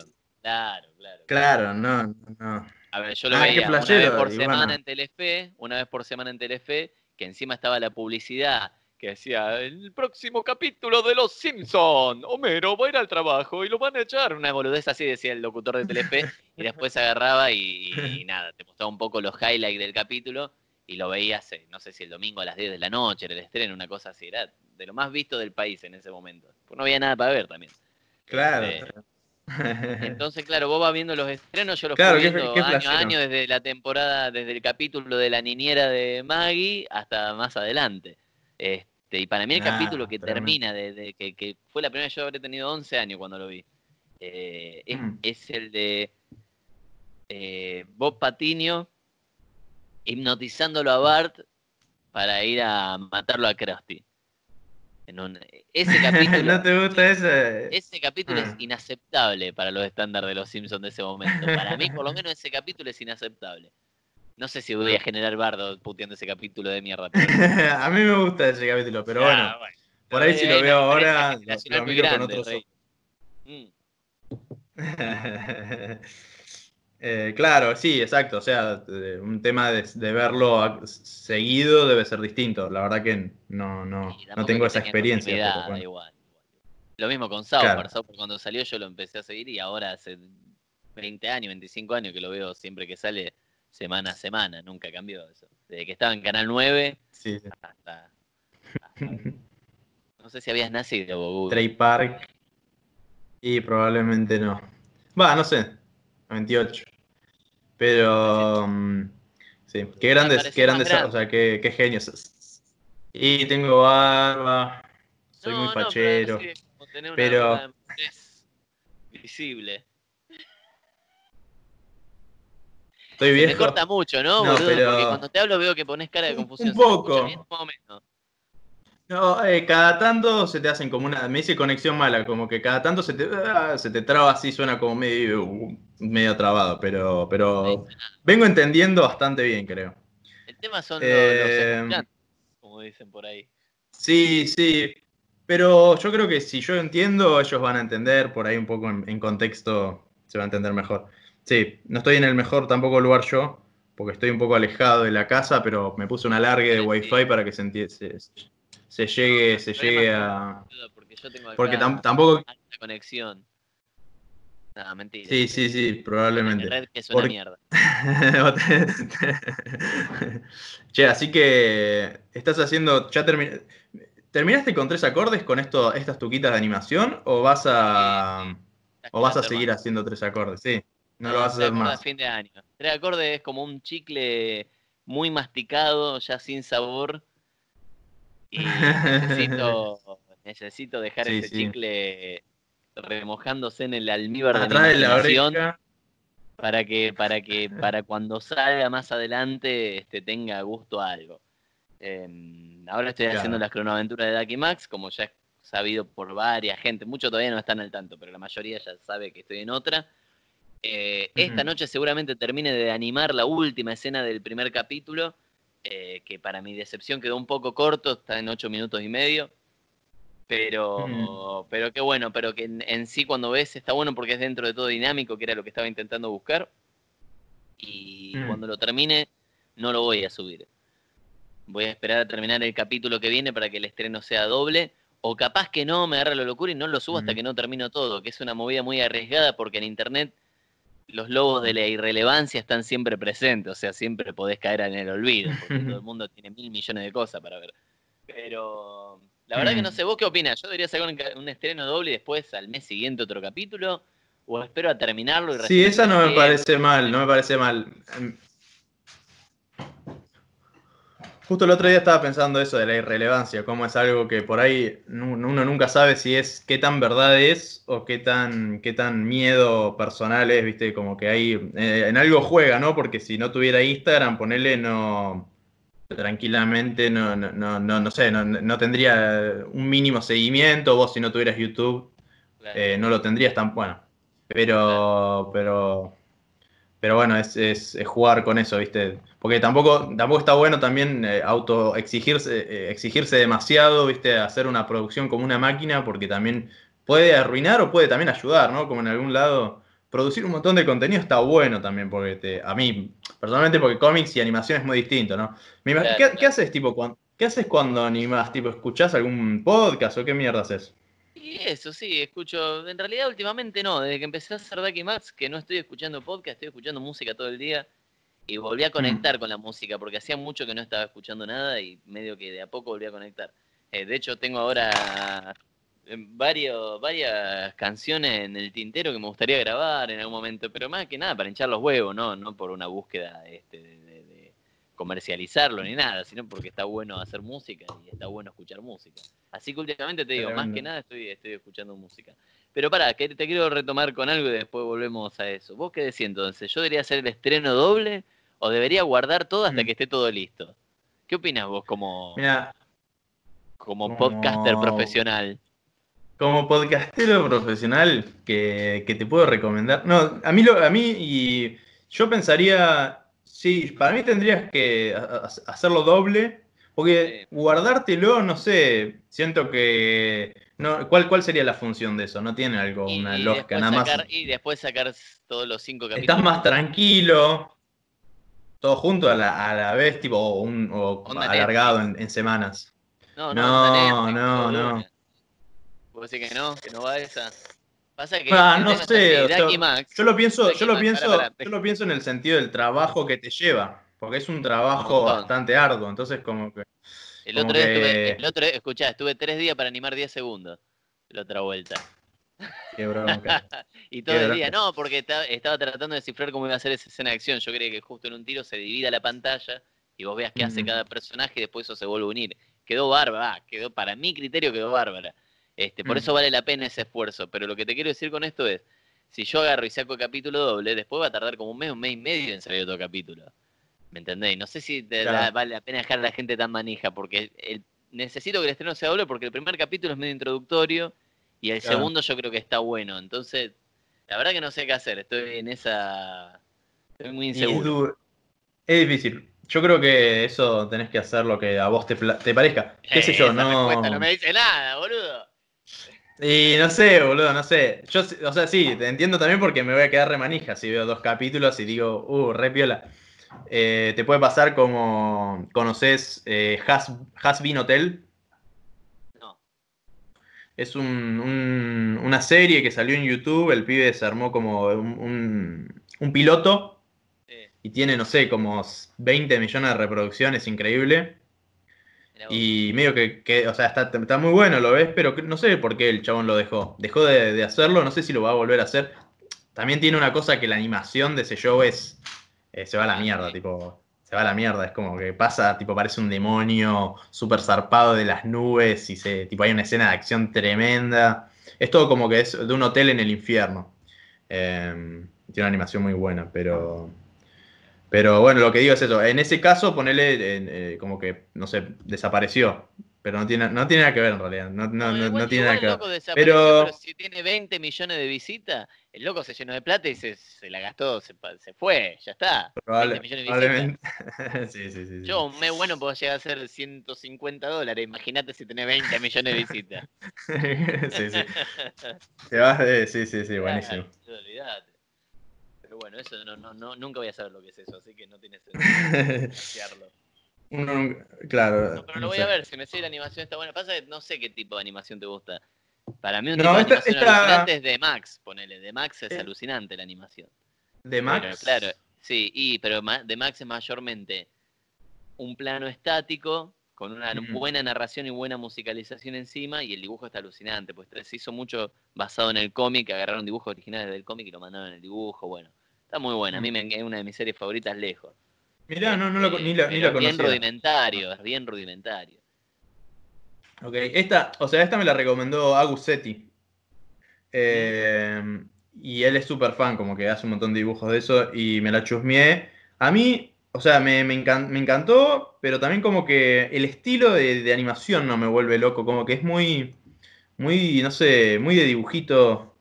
Claro, claro. Claro, no, no. A ver, yo lo ah, veía una vez por semana en Telefe, una vez por semana en Telefe, que encima estaba la publicidad que decía, el próximo capítulo de Los Simpson, Homero va a ir al trabajo y lo van a echar. Una boludez así decía el locutor de Telefe, (laughs) y después agarraba y, nada, te mostraba un poco los highlights del capítulo y lo veías, eh, no sé si el domingo a las 10 de la noche, era el estreno, una cosa así, era de lo más visto del país en ese momento. Pues no había nada para ver también. Claro. Este, entonces, claro, vos vas viendo los estrenos, yo los fui viendo año a año desde la temporada, desde el capítulo de la niñera de Maggie hasta más adelante. Este, y para mí el ah, capítulo que termina, de, que, fue la primera vez, yo habré tenido 11 años cuando lo vi, eh, mm. es, el de eh, Bob Patiño hipnotizándolo a Bart para ir a matarlo a Krusty ese (laughs) capítulo. ¿No te gusta ese? Ese capítulo es ah. inaceptable para los estándares de los Simpsons de ese momento. Para mí, por lo menos, ese capítulo es inaceptable. No sé si voy a generar bardo puteando ese capítulo de mierda. (laughs) a mí me gusta ese capítulo, pero ah, bueno, Por ahí, si lo veo ahora, lo, miro con otros ojos. Mm. (laughs) Eh, claro, sí, exacto. O sea, un tema de, verlo seguido debe ser distinto. La verdad que no, no, no tengo esa experiencia. Lo mismo con Sauber. cuando salió yo lo empecé a seguir y ahora hace 20 años, 25 años que lo veo siempre que sale semana a semana. Nunca cambió eso. Desde que estaba en Canal 9 hasta, No sé si habías nacido, Trey Park. Y probablemente no. Va, no sé. 28. Pero mm, sí, qué grandes, qué grandes, o sea, qué, qué, genios. Y tengo barba, soy muy pachero. pero, visible. Estoy viejo. Me corta mucho, ¿no? Boludo? Porque cuando te hablo veo que pones cara de confusión. Un poco. No, eh, cada tanto se te hacen como una. Me dice conexión mala, como que cada tanto se te, ah, se te traba así, suena como medio, medio trabado, pero, pero vengo entendiendo bastante bien, creo. El tema son los, eh, como dicen por ahí. Sí, sí. Pero yo creo que si yo entiendo, ellos van a entender, por ahí un poco en, contexto se va a entender mejor. Sí, no estoy en el mejor tampoco lugar yo, porque estoy un poco alejado de la casa, pero me puse un alargue de wifi para que se, se, se llegue, se llegue a. Porque yo tengo porque tampoco. conexión. Nada, mentira. Sí, sí, sí, probablemente. red que es una mierda. (laughs) che, así que estás haciendo. Ya ¿Terminaste con tres acordes con esto, estas tuquitas de animación? ¿O vas a. o vas a seguir haciendo tres acordes? Sí. No, lo vas a hacer más. fin de año. Tres acordes es como un chicle muy masticado, ya sin sabor. Y (laughs) necesito, necesito dejar ese chicle remojándose en el almíbar de la imaginación para que, para que, para cuando salga más adelante este, tenga gusto a algo. Em, ahora estoy haciendo las cronoaventuras de Ducky Max, como ya es sabido por varias gente, muchos todavía no están al tanto, pero la mayoría ya sabe que estoy en otra. Eh, esta noche seguramente termine de animar la última escena del primer capítulo, eh, que para mi decepción quedó un poco corto, está en ocho minutos y medio. Pero, pero qué bueno, pero que en, sí cuando ves está bueno porque es dentro de todo dinámico, que era lo que estaba intentando buscar. Y mm. cuando lo termine, no lo voy a subir. Voy a esperar a terminar el capítulo que viene para que el estreno sea doble. O capaz que no, me agarra la locura y no lo subo hasta que no termino todo, que es una movida muy arriesgada porque en internet los lobos de la irrelevancia están siempre presentes, o sea, siempre podés caer en el olvido, porque todo el (laughs) mundo tiene mil millones de cosas para ver. Pero la verdad que no mm. sé, ¿vos qué opinas? ¿Yo debería sacar un, estreno doble y después al mes siguiente otro capítulo? ¿O espero a terminarlo y Sí, esa no me parece mal, no me parece mal. Justo el otro día estaba pensando eso de la irrelevancia, cómo es algo que por ahí uno nunca sabe si es qué tan verdad es o qué tan, qué tan miedo personal es, viste, como que ahí eh, en algo juega, ¿no? Porque si no tuviera Instagram, ponerle no tranquilamente, no, no, no, no, sé, no, tendría un mínimo seguimiento, vos si no tuvieras YouTube, eh, no lo tendrías tan bueno. Pero, pero pero bueno, es, es, jugar con eso, ¿viste? Porque tampoco, tampoco está bueno también eh, auto exigirse, eh, exigirse demasiado, ¿viste? Hacer una producción como una máquina, porque también puede arruinar o puede también ayudar, ¿no? Como en algún lado. Producir un montón de contenido está bueno también, porque a mí, personalmente, porque cómics y animación es muy distinto, ¿no? ¿Qué, haces, tipo, cuando, ¿qué haces cuando animas? Tipo, ¿escuchás algún podcast o qué mierda haces? Y eso, sí, escucho. En realidad, últimamente no. Desde que empecé a hacer Ducky Max, que no estoy escuchando podcast, estoy escuchando música todo el día. Y volví a mm. conectar con la música, porque hacía mucho que no estaba escuchando nada y medio que de a poco volví a conectar. Eh, de hecho, tengo ahora eh, varios, varias canciones en el tintero que me gustaría grabar en algún momento, pero más que nada para hinchar los huevos, no, no por una búsqueda este, de comercializarlo ni nada, sino porque está bueno hacer música y está bueno escuchar música. Así que últimamente te digo, más que nada estoy, estoy escuchando música. Pero para, que te quiero retomar con algo y después volvemos a eso. ¿Vos qué decís entonces? ¿Yo debería hacer el estreno doble o debería guardar todo hasta mm. que esté todo listo? ¿Qué opinas vos como, como, podcaster profesional? Como podcastero profesional que, te puedo recomendar. No, a mí, lo, a mí y yo pensaría, sí, para mí tendrías que hacerlo doble porque guardártelo, no sé, siento que... No, ¿cuál, ¿Cuál sería la función de eso? No tiene algo, una lógica, nada más. Y después sacar todos los cinco capítulos. Estás más tranquilo, todo junto a la, a la vez, tipo, o, un, o alargado en, semanas. No, no, no, no. no, ¿Vos decís que no? ¿Que no va esa? Pasa que ah, no sé, yo lo pienso, yo lo pienso, yo lo pienso en el sentido del trabajo que te lleva. Porque es un trabajo bastante arduo, entonces como que... El otro, día estuve, el otro escuchá, estuve tres días para animar 10 segundos. La otra vuelta. Qué bronca. (laughs) y todo el día, no, porque estaba, tratando de descifrar cómo iba a ser esa escena de acción. Yo creía que justo en un tiro se divida la pantalla y vos veas qué hace cada personaje y después eso se vuelve a unir. Quedó bárbara, quedó, para mi criterio quedó bárbara. Este, por eso vale la pena ese esfuerzo. Pero lo que te quiero decir con esto es, si yo agarro y saco el capítulo doble, después va a tardar como un mes, un mes y medio en salir otro capítulo. ¿Me entendéis? No sé si vale la pena dejar a la gente tan manija, porque necesito que el estreno sea doble porque el primer capítulo es medio introductorio y el Claro. segundo yo creo que está bueno. Entonces, la verdad que no sé qué hacer. Estoy en esa. Estoy muy es, inseguro. es difícil. Yo creo que eso tenés que hacer lo que a vos te, te parezca. (laughs) ¿Qué sé Eh, yo? esa No. no me dice nada, boludo. Y no sé, boludo, no sé. Yo, o sea, sí, te entiendo también porque me voy a quedar remanija si veo dos capítulos y digo, uh, re piola. Eh, te puede pasar como conoces eh, Has, Has Been Hotel. No. Es un- un- una serie que salió en YouTube. El pibe se armó como un, un- un piloto y tiene, no sé, como 20 millones de reproducciones, increíble. Y medio que, que, o sea, está, está muy bueno, lo ves, pero no sé por qué el chabón lo dejó. Dejó de, de hacerlo, no sé si lo va a volver a hacer. También tiene una cosa que la animación de ese show es. eh, se va a la mierda, tipo. Se va a la mierda, es como que pasa, tipo, parece un demonio súper zarpado de las nubes y se, tipo, hay una escena de acción tremenda. Es todo como que es de un hotel en el infierno. Eh, tiene una animación muy buena, pero. Pero bueno, lo que digo es eso. En ese caso, ponele eh, eh, como que, no sé, desapareció. Pero no tiene, no tiene nada que ver en realidad. No, no, no, igual- no tiene nada que ver. Pero- pero si tiene 20 millones de visitas, el loco se llenó de plata y se, se la gastó, se, se fue, ya está. Probable- 20 millones de visitas. probablemente. (laughs) sí, sí, sí. sí. Yo, un mes bueno puedo llegar a ser 150 dólares. Imagínate si tenés 20 millones de visitas. (laughs) sí, sí. Te vas de- Sí, sí, sí, (laughs) buenísimo. Claro, olvidate. Pero bueno, eso no, no, no, nunca voy a saber lo que es eso, así que no tiene sentido. (laughs) Uno- claro. No, pero lo voy sé. a ver, si me sé la animación está buena. Pasa que no sé qué tipo de animación te gusta. Para mí un No, tipo de animación esta- alucinante es de Max, ponele. De Max es Eh, alucinante la animación. De Max. Pero, claro, sí, y, pero de Max es mayormente un plano estático con una buena narración y buena musicalización encima y el dibujo está alucinante, pues se hizo mucho basado en el cómic, agarraron dibujos originales del cómic y lo mandaron en el dibujo, bueno, está muy buena, a mí me, es una de mis series favoritas lejos. Mirá, no, no lo, ni la, ni la es bien rudimentario, es bien rudimentario. Ok, esta, o sea, esta me la recomendó Agusetti. Eh, y él es súper fan, como que hace un montón de dibujos de eso y me la chusmeé. A mí, o sea, me, me encan- me encantó, pero también como que el estilo de, de animación no me vuelve loco, como que es muy, muy, no sé, muy de dibujito,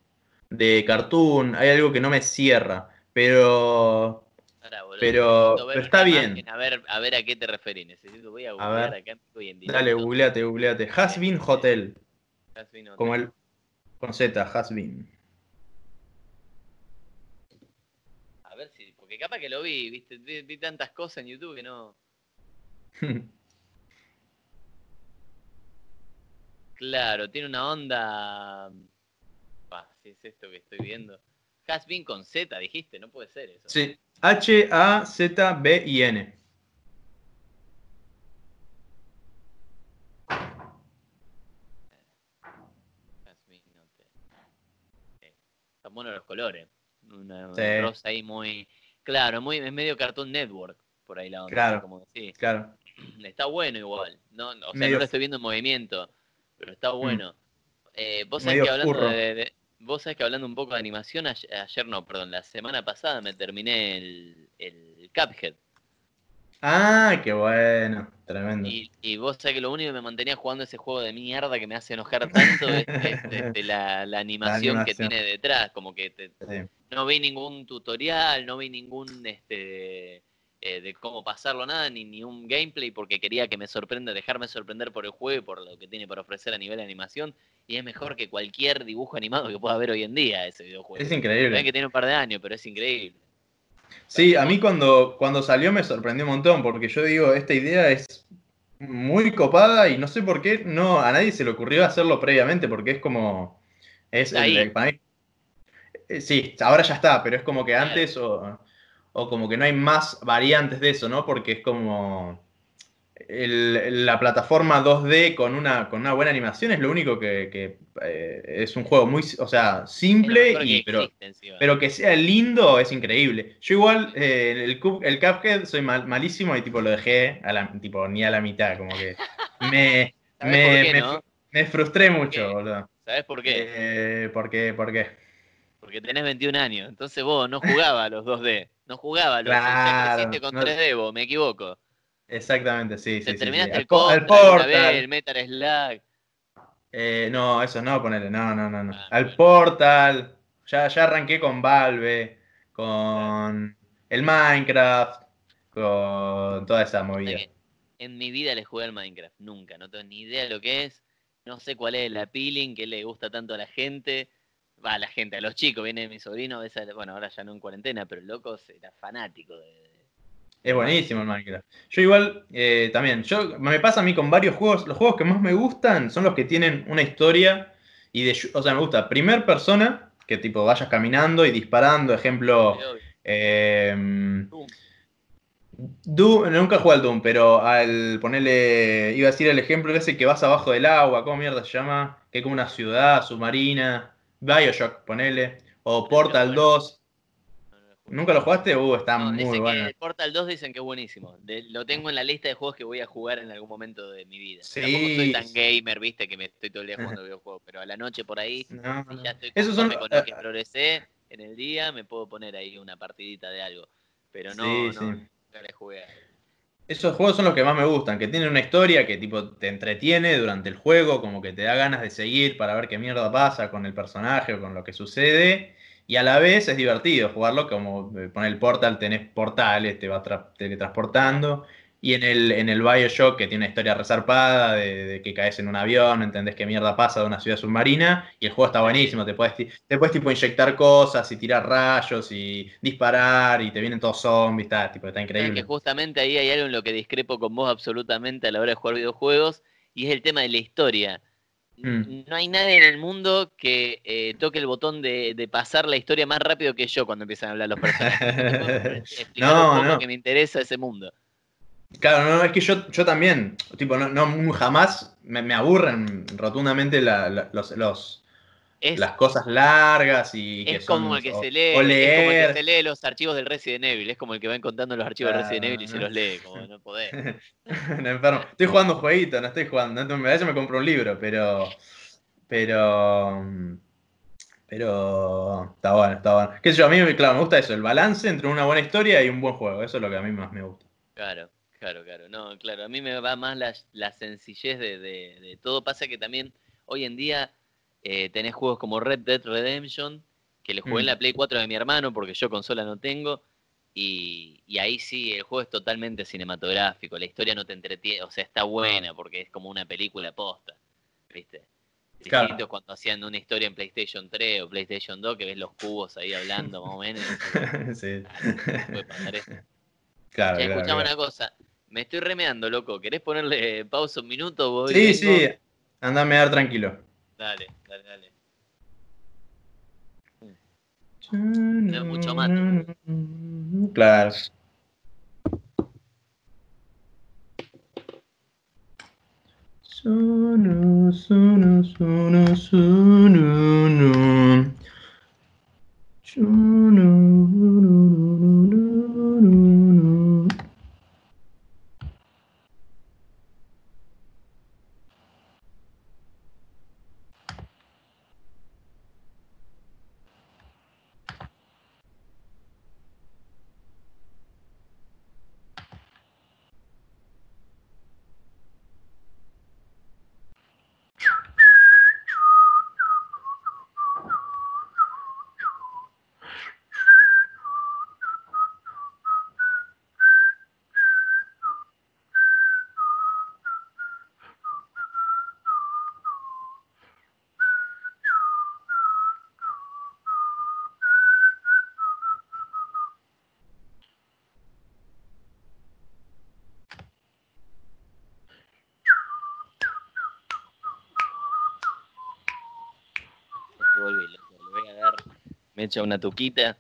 de cartoon, hay algo que no me cierra, pero Ahora, boludo, Pero- está bien. imagen, A ver, a ver a qué te referís. Necesito, voy a A googlear ver. acá en dale, googleate, googleate. Has Been Hotel, Jasmine Hotel. como el, con Z, Has Been. A ver si, porque capaz que lo vi, viste, vi, vi tantas cosas en YouTube que no. (laughs) Claro, tiene una onda. Si es esto que estoy viendo. Has been con Z, dijiste, no puede ser eso. Sí, H-A-Z-B-I-N. Sí. Están buenos los colores. Una, Sí. rosa ahí muy. Claro, muy, es medio Cartoon Network por ahí la onda. Claro. Como sí. Claro. (clears throat) Está bueno igual. No, no, o sea, Medio- no lo estoy viendo en movimiento, pero está bueno. Eh, vos sabés que hablando de- vos sabés que hablando un poco de animación, ayer, ayer no, perdón, la semana pasada me terminé el, el Cuphead. Ah, qué bueno. Tremendo. Y, y vos sabés que lo único que me mantenía jugando ese juego de mierda que me hace enojar tanto es, es, (laughs) la, la animación que animación. tiene detrás. Como que te- Sí. no vi ningún tutorial, no vi ningún este eh, de cómo pasarlo nada, ni, ni un gameplay, porque quería que me sorprenda, dejarme sorprender por el juego y por lo que tiene para ofrecer a nivel de animación. Y es mejor que cualquier dibujo animado que pueda haber hoy en día ese videojuego. Es Ven increíble. que tiene un par de años, pero es increíble. Sí, a mí cuando, cuando salió me sorprendió un montón, porque yo digo, esta idea es muy copada y no sé por qué no a nadie se le ocurrió hacerlo previamente, porque es como. Es el- para mí- eh, sí, ahora ya está, pero es como que antes o, o como que no hay más variantes de eso, ¿no? Porque es como. el- la plataforma 2D con una, con una buena animación es lo único que, que, eh, es un juego muy, o sea, simple, y, que pero, pero que sea lindo es increíble. Yo igual, eh, el, el Cuphead soy mal- malísimo y tipo lo dejé a la, tipo, ni a la mitad, como que (laughs) me, ¿Sabés me, qué, me, no? fru- me frustré mucho, boludo. ¿Sabes por qué? Eh, ¿por qué? ¿Por qué? Porque tenés 21 años, entonces vos no jugabas a los 2D, no jugabas a los Claro, con no- 3D vos, me equivoco. Exactamente, sí, Te sí. terminaste sí, el, Contra, Portal, el Metal Slug. Eh, no, eso no, ponele, no, no, no. no. Ah, Al. Portal, ya, ya arranqué con Valve, con el Minecraft, con toda esa movida. En mi vida le jugué al Minecraft, nunca, no tengo ni idea de lo que es, no sé cuál es el appealing, que le gusta tanto a la gente, va a la gente, a los chicos, viene mi sobrino, a veces, bueno, ahora ya no en cuarentena, pero el loco era fanático de... Es buenísimo el Minecraft. Yo igual, eh, también, yo me pasa a mí con varios juegos, los juegos que más me gustan son los que tienen una historia y de, o sea, me gusta primer persona, que tipo vayas caminando y disparando, ejemplo, eh, Doom. Doom, nunca jugué al Doom, pero al ponerle, iba a decir el ejemplo ese que vas abajo del agua, ¿cómo mierda se llama? Que es como una ciudad submarina, Bioshock, ponele, o Portal 2, No, no lo jugué. ¿nunca lo jugaste? Uh, está No, muy bueno. que Portal 2 dicen que es buenísimo. De- lo tengo en la lista de juegos que voy a jugar en algún momento de mi vida. Sí. Tampoco soy tan gamer, viste, que me estoy todo el día jugando (laughs) videojuegos, pero a la noche por ahí, No, ya estoy Esos son, con lo que eh, progresé en el día, me puedo poner ahí una partidita de algo. Pero no, Sí, no, sí. nunca le jugué. a- Esos juegos son los que más me gustan, que tienen una historia que tipo te entretiene durante el juego, como que te da ganas de seguir para ver qué mierda pasa con el personaje o con lo que sucede. Y a la vez es divertido jugarlo, como eh, poner el portal, tenés portales, te va tra- teletransportando. Y en el, en el Bioshock, que tiene una historia resarpada, de, de que caes en un avión, entendés qué mierda pasa de una ciudad submarina, y el juego está buenísimo, te puedes, te puedes tipo inyectar cosas y tirar rayos y disparar, y te vienen todos zombies, está, tipo, está increíble. que justamente ahí hay algo en lo que discrepo con vos absolutamente a la hora de jugar videojuegos, y es el tema de la historia. Mm. No hay nadie en el mundo que eh, toque el botón de, de pasar la historia más rápido que yo cuando empiezan a hablar los personajes. (laughs) ¿Me puedo (laughs) explicar No, no. que me interesa ese mundo. Claro, no, es que yo, yo también, tipo, no, no jamás me, me aburren rotundamente la- la- los, los- Es, las cosas largas y que es como el que o- se lee, es como el que se lee los archivos del Resident Evil, es como el que va encontrando los archivos del Resident Evil y se los lee, como (laughs) no podés. Enfermo. Estoy jugando jueguito, no estoy jugando. no- A veces me compro un libro, pero. Pero. Pero. Está bueno, está bueno. Qué sé yo, a mí, claro, me gusta eso, el balance entre una buena historia y un buen juego. Eso es lo que a mí más me gusta. Claro, claro, claro. No, claro, a mí me va más la, la sencillez de, de- de todo. Pasa que también hoy en día eh, tenés juegos como Red Dead Redemption, que le jugué en Mm. la Play 4 de mi hermano porque yo consola no tengo. Y, y ahí sí, el juego es totalmente cinematográfico. La historia no te entretiene, o sea, está buena porque es como una película posta. ¿Viste? Claro. Distinto cuando hacían una historia en PlayStation 3 o PlayStation 2 que ves los cubos ahí hablando más o menos. (laughs) sí. puede pasar esto. Claro, claro, escuchame una cosa. Me estoy remeando, loco. ¿Querés ponerle pausa un minuto? Voy, Sí, sí. Andame a dar tranquilo. Dale, dale, dale. es mucho mate. Claro. Sono, sono, sono, sono, no. Sono, no, no, no, no, no. Volví, loco. Le voy a dar. Me echa una tuquita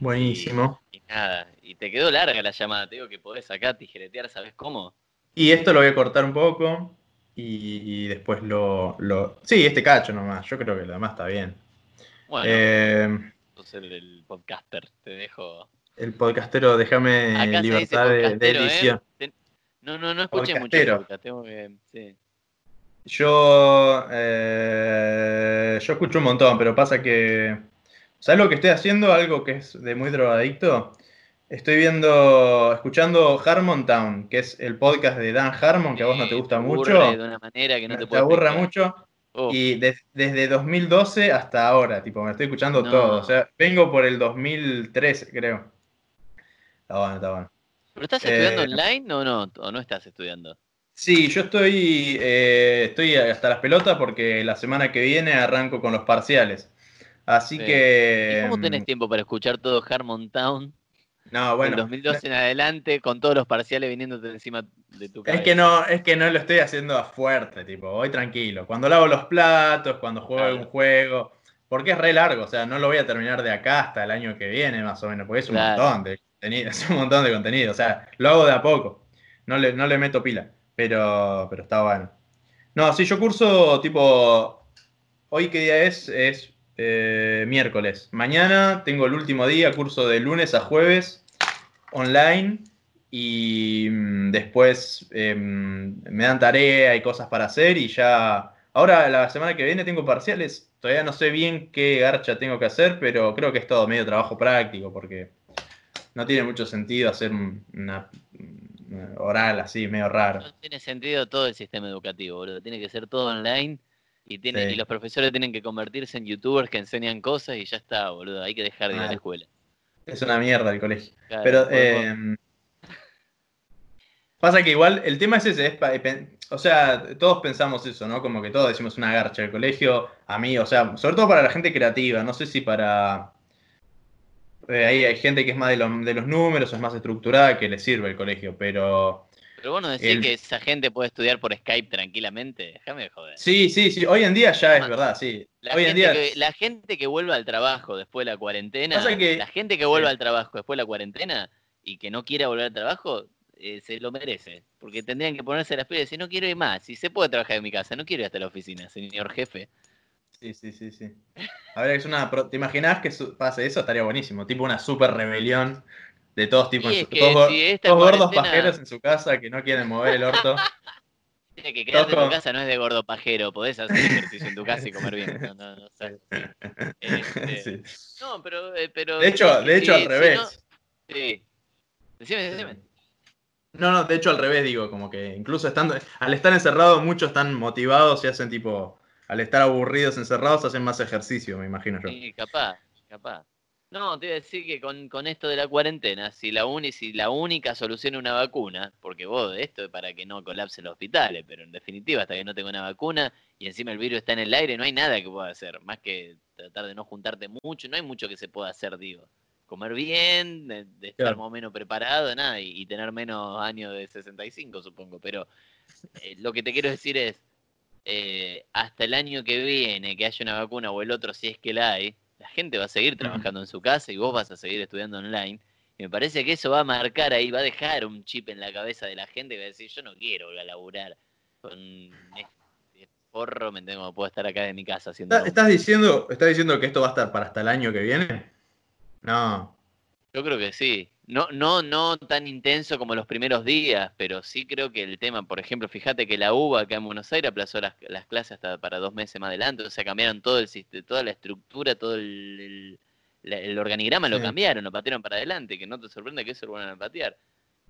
Buenísimo. y nada. Y te quedó larga la llamada. Te digo que podés acá tijeretear, ¿sabes cómo? Y esto lo voy a cortar un poco y, y después lo, lo... Sí, este cacho nomás. Yo creo que lo demás está bien. Bueno, Eh, sos el, el podcaster. Te dejo. el podcastero, déjame Acá libertad de, de edición. ¿eh? Te- No, no, no escuché mucho Podcastero. podcast. Tengo que. Sí. Yo, eh, yo escucho un montón, pero pasa que... ¿Sabes lo que estoy haciendo? Algo que es de muy drogadicto. Estoy viendo, escuchando Harmontown, que es el podcast de Dan Harmon, que a vos no te gusta mucho. De una manera que no te, te aburra mucho. Y desde 2012 hasta ahora, tipo, me estoy escuchando todo. O sea, vengo por el 2013, creo. Está bueno, está bueno. ¿Pero estás estudiando eh, online o no? ¿O no estás estudiando? Sí, yo estoy, eh, estoy hasta las pelotas porque la semana que viene arranco con los parciales. Así que. ¿Y cómo tenés mm, tiempo para escuchar todo Harmon Town? No, bueno. En 2012 en adelante, con todos los parciales viniéndote encima de tu cabeza. Es que no, es que no lo estoy haciendo a fuerte, tipo, voy tranquilo. Cuando lavo los platos, cuando juego un juego. Porque es re largo, o sea, no lo voy a terminar de acá hasta el año que viene, más o menos, porque es un montón de contenido, (laughs) es un montón de contenido. O sea, lo hago de a poco. No le, no le meto pila. Pero, pero está bueno. No, sí, yo curso tipo. Hoy qué día es? Es eh, miércoles. Mañana tengo el último día, curso de lunes a jueves, online. Y mm, después em, me dan tarea y cosas para hacer. Y ya. Ahora, la semana que viene tengo parciales. Todavía no sé bien qué garcha tengo que hacer, pero creo que es todo medio trabajo práctico porque no tiene mucho sentido hacer una oral así, medio raro. No tiene sentido todo el sistema educativo. Tiene que ser todo online y, tiene, y los profesores tienen que convertirse en youtubers que enseñan cosas y ya está, boludo. Hay que dejar de ir a la escuela. Es una mierda el colegio. Pero eh, pasa que igual el tema es ese, es o sea, todos pensamos eso, ¿no? Como que todos decimos una garcha. El colegio, a mí, o sea, sobre todo para la gente creativa, no sé si para eh, ahí hay gente que es más de, los números, es más estructurada, que le sirve el colegio, pero... Pero bueno, decir que esa gente puede estudiar por Skype tranquilamente, déjame joder. Sí, sí, sí, hoy en día ya es verdad, sí. La, hoy gente, en día... que, la gente que vuelva al trabajo después de la cuarentena, la gente que vuelva al trabajo después de la cuarentena y que no quiera volver al trabajo, eh, se lo merece. Porque tendrían que ponerse las pilas y decir, no quiero ir más, si se puede trabajar en mi casa, no quiero ir hasta la oficina, señor jefe. Sí, sí, sí, sí. A ver, es una. ¿Te imaginás que pase eso? Estaría buenísimo. Tipo una super rebelión de todos tipos. todos, gordos pajeros en su casa que no quieren mover el orto. (laughs) que quedarte en tu casa no es de gordo pajero, podés hacer ejercicio en tu casa y comer bien. No, no, no, (laughs) este, no pero, eh, pero. De hecho, de hecho al revés. sí. Decime, decime. No, no, de hecho al revés digo, como que incluso estando, al estar encerrados muchos están motivados y hacen tipo, al estar aburridos, encerrados, hacen más ejercicio, me imagino yo. Sí, capaz, capaz. No, te iba a decir que con, esto de la cuarentena, si la, si la única solución es una vacuna, porque vos, esto es para que no colapsen los hospitales, pero en definitiva, hasta que no tenga una vacuna y encima el virus está en el aire, no hay nada que pueda hacer, más que tratar de no juntarte mucho, no hay mucho que se pueda hacer, digo. Comer bien, de, estar más o menos preparado, nada, y, tener menos años de 65, supongo, pero eh, lo que te quiero decir es, eh, hasta el año que viene, que haya una vacuna o el otro, si es que la hay, gente va a seguir trabajando en su casa y vos vas a seguir estudiando online. Y me parece que eso va a marcar ahí, va a dejar un chip en la cabeza de la gente y va a decir, yo no quiero volver a laburar con este porro, me tengo, puedo estar acá en mi casa haciendo... ¿Estás diciendo, ¿Estás diciendo que esto va a estar para hasta el año que viene? No. Yo creo que sí. No, no, no tan intenso como los primeros días, pero sí creo que el tema, por ejemplo, fíjate que la UBA acá en Buenos Aires aplazó las, clases hasta para dos meses más adelante, o sea, cambiaron todo el toda la estructura, todo el, el, organigrama lo cambiaron, lo patearon para adelante, que no te sorprende que eso lo van a patear,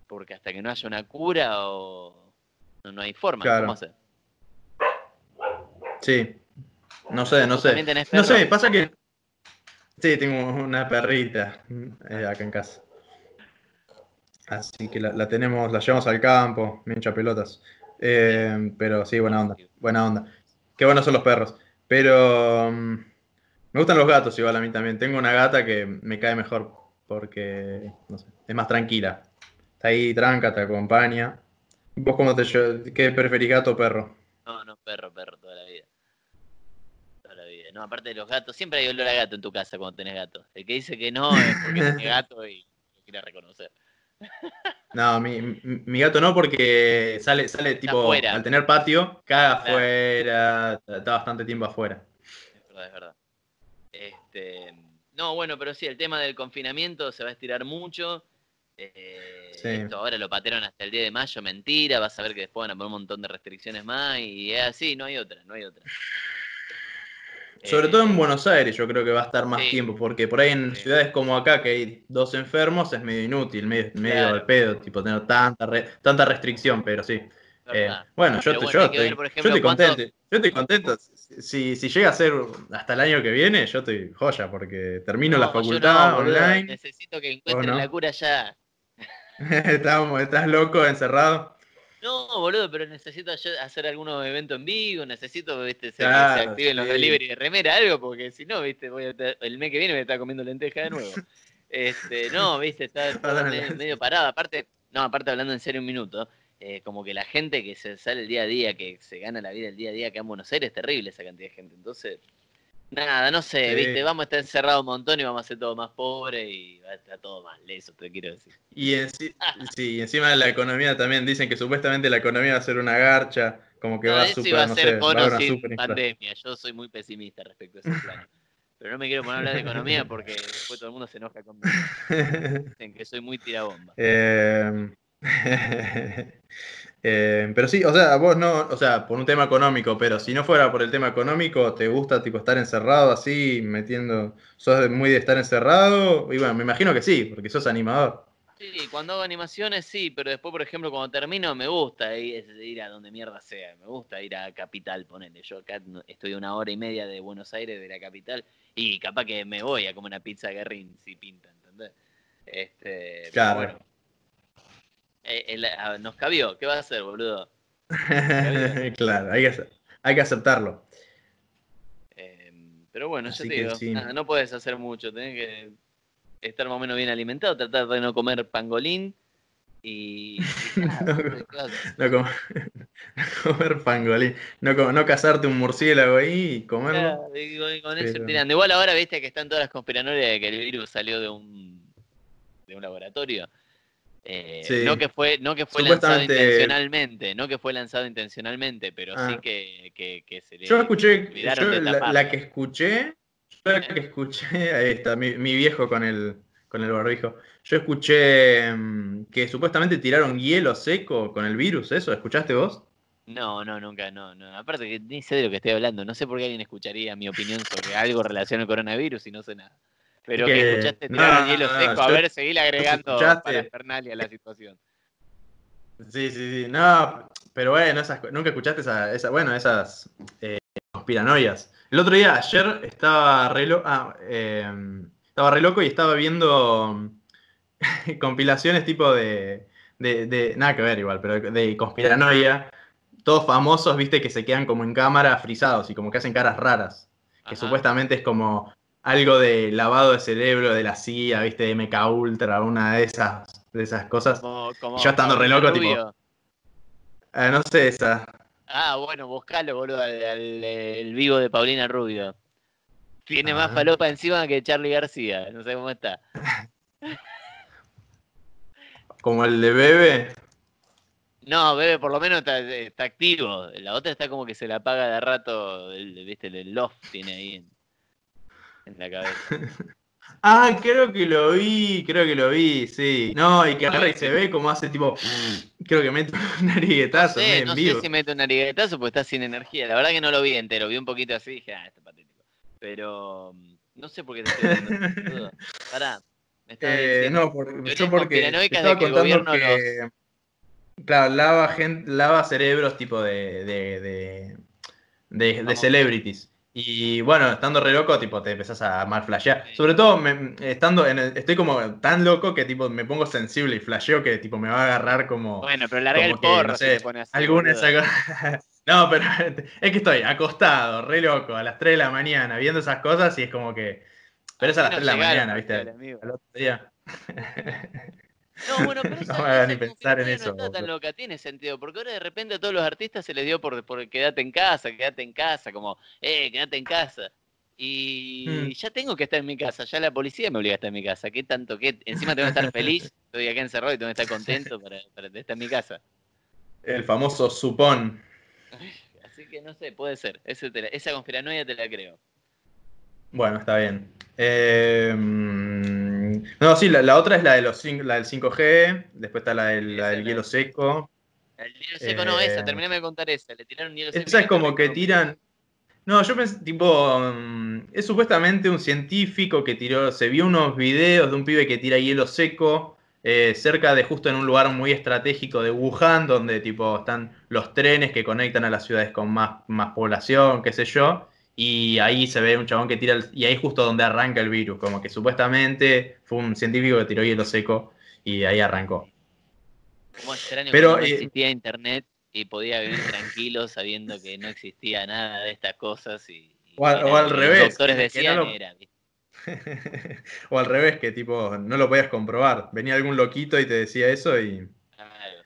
porque hasta que no haya una cura o no, hay forma, ¿cómo hacer? Sí, no sé, no sé. No sé, pasa que... Sí, tengo una perrita eh, acá en casa. Así que la, tenemos, la llevamos al campo, me hincha pelotas. Eh, pero sí, buena onda, buena onda. Qué buenos son los perros. Pero mm, me gustan los gatos igual a mí también. Tengo una gata que me cae mejor porque, no sé, es más tranquila. Está ahí tranca, te acompaña. ¿Vos cómo te qué preferís, gato o perro? No, no, perro, perro, toda la vida. Toda la vida. No, aparte de los gatos, siempre hay olor a gato en tu casa cuando tenés gato. El que dice que no es porque tiene gato y lo quiere reconocer. No, mi, gato no, porque sale, sale tipo, al tener patio, caga afuera, está bastante tiempo afuera. Es verdad, es verdad. Este, no, bueno, pero sí, el tema del confinamiento se va a estirar mucho. Eh, esto ahora lo patearon hasta el día de mayo, mentira, vas a ver que después van a poner un montón de restricciones más y es así, no hay otra, no hay otra. Sobre todo en Eh, Buenos Aires yo creo que va a estar más sí. tiempo, porque por ahí en Sí. ciudades como acá que hay dos enfermos es medio inútil, medio, medio Claro. al pedo, tipo tener tanta, re- tanta restricción, pero sí. Eh, bueno, yo, bueno, yo estoy, ver, por yo ejemplo, estoy contento. Yo estoy contento. Si, si llega a ser hasta el año que viene, yo estoy joya, porque termino la No, facultad no, online. Necesito que encuentren no? la cura ya. (laughs) Estamos- estás loco, encerrado. No, boludo, pero necesito hacer algunos eventos en vivo, necesito, viste, que Claro, se activen los sí. delivery de remera, algo, porque si no, viste, voy a estar- el mes que viene voy a estar comiendo lenteja de nuevo. Este, no, (laughs) viste, está, medio, medio parado. Aparte, no, aparte hablando en serio un minuto, eh, como que la gente que se sale el día a día, que se gana la vida el día a día acá en Buenos Aires, es terrible esa cantidad de gente. Entonces, nada, no sé, Sí. viste, vamos a estar encerrados un montón y vamos a ser todo más pobre y va a estar todo más leso, te quiero decir. Y enci- sí, encima de la economía también dicen que supuestamente la economía va a ser una garcha, como que No, va super, iba a ser sé, va a sin pandemia. Yo soy muy pesimista respecto a ese plano. Pero no me quiero poner a hablar de economía porque después todo el mundo se enoja conmigo. (laughs) Dicen que soy muy tirabomba. (laughs) Eh, eh, pero sí, o sea, vos no, o sea, por un tema económico, pero si no fuera por el tema económico, ¿te gusta tipo estar encerrado así, metiendo, sos muy de estar encerrado? Y bueno, me imagino que sí, porque sos animador. Sí, cuando hago animaciones sí, pero después, por ejemplo, cuando termino me gusta ir, a donde mierda sea. Me gusta ir a Capital, ponele. Yo acá estoy a una hora y media de Buenos Aires, de la capital, y capaz que me voy a comer una pizza guerrín si pinta, ¿entendés? Este, pero Claro. bueno. Eh, el- ah, nos cabió, ¿qué va a hacer, boludo? (laughs) claro, hay que, hay que aceptarlo. Eh, pero bueno, Así yo te digo, sí. nada, no puedes hacer mucho, tenés que estar más o menos bien alimentado, tratar de no comer pangolín y, y nada, ¿qué vas a hacer? No, com- (laughs) no comer pangolín, no, co- no cazarte un murciélago ahí y comerlo. Claro, y con, con Pero-. Igual ahora viste que están todas las conspiranoias de que el virus salió de un de un laboratorio. Eh, Sí. No que fue, no que fue lanzado intencionalmente, no que fue lanzado intencionalmente, pero sí Ah. que, que, que se le Yo escuché, yo de la, que escuché, yo la que escuché, (laughs) ahí está, mi, mi viejo con el, con el barbijo. Yo escuché mm, que supuestamente tiraron hielo seco con el virus, ¿eso? ¿Escuchaste vos? No, no, nunca, no, no. Aparte que ni sé de lo que estoy hablando. No sé por qué alguien escucharía mi opinión sobre algo relacionado al coronavirus y no sé nada. Pero que, Que- escuchaste no, tirar el no, hielo no, seco. A yo- ver, seguir agregando parafernalia a la situación. Sí, sí, sí. No, pero bueno, esas, nunca escuchaste esa, esa- bueno, esas eh, conspiranoias. El otro día, ayer, estaba re, lo- ah, eh, estaba re loco y estaba viendo (laughs) compilaciones tipo de, de, de- Nada que ver igual, pero de conspiranoia. Todos famosos, viste, que se quedan como en cámara frisados y como que hacen caras raras. Que Ajá. supuestamente es como algo de lavado de cerebro de la CIA, viste, de MK Ultra, una de esas, de esas cosas. Como, como Yo estando re loco, tipo-. Ah, no sé esa. Ah, bueno, buscalo, boludo, al, al- el vivo de Paulina Rubio. Tiene más Ah. falopa encima que Charlie García. No sé cómo está. (laughs) Como el de Bebe. No, bebé, por lo menos está, está activo. La otra está como que se la apaga de rato. El, ¿Viste? El loft tiene ahí en, en la cabeza. (laughs) Ah, creo que lo vi, creo que lo vi, sí. No, y que agarra y se ve como hace tipo. (laughs) Creo que mete un (laughs) nariguetazo No sé, en no vivo. sé si mete un nariguetazo porque está sin energía. La verdad que no lo vi entero. Vi un poquito así y dije, ah, esto es patético. Pero mm, no sé por qué te estoy viendo. Pará. Me estaba Eh, no, por- yo porque estaba de que el contando gobierno que. Claro, lava, gente, lava cerebros tipo de. de, de, de- de Vamos. celebrities. Y bueno, estando re loco, tipo, te empezás a mal flashear. Sí. Sobre todo, me- estando en el- estoy como tan loco que tipo me pongo sensible y flasheo que tipo me va a agarrar como. Bueno, pero larga el porro no sé, alguna (laughs) No, pero (laughs) es que estoy acostado, re loco, a las 3 de la mañana, viendo esas cosas y es como que. Pero es a las Así 3 de la mañana, ¿viste? Al otro día. (laughs) No, bueno, pero (laughs) No me ni pensar en conspiranoia eso, no está tan loca, tiene sentido, porque ahora de repente a todos los artistas se les dio por, por en casa, quédate en casa, como, eh, quédate en casa. Y Mm. ya tengo que estar en mi casa, ya la policía me obliga a estar en mi casa, ¿qué tanto que Encima tengo que estar feliz, (laughs) estoy acá encerrado y tengo que estar contento para, para estar en mi casa. El famoso supón. (laughs) Así que no sé, puede ser, ese te la- esa conspiranoia te la creo. Bueno, está bien. Eh, no, sí, la, la otra es la, de los, la del 5G, después está la del, la hielo seco. El hielo seco no, Eh, esa, terminame de contar esa, le tiraron hielo seco. Esa es como que tiran. No, yo pensé, tipo, mm, es supuestamente un científico que tiró, se vio unos videos de un pibe que tira hielo seco eh, cerca de justo en un lugar muy estratégico de Wuhan, donde tipo están los trenes que conectan a las ciudades con más, más población, qué sé yo, y ahí se ve un chabón que tira, y ahí justo donde arranca el virus, como que supuestamente fue un científico que tiró hielo seco y ahí arrancó. Como extraño Pero, que no eh, existía internet y podía vivir tranquilo sabiendo que no existía nada de estas cosas y, o, al, revés. Los doctores decían era, (laughs) o al revés, que tipo, no lo podías comprobar. Venía algún loquito y te decía eso y. Claro.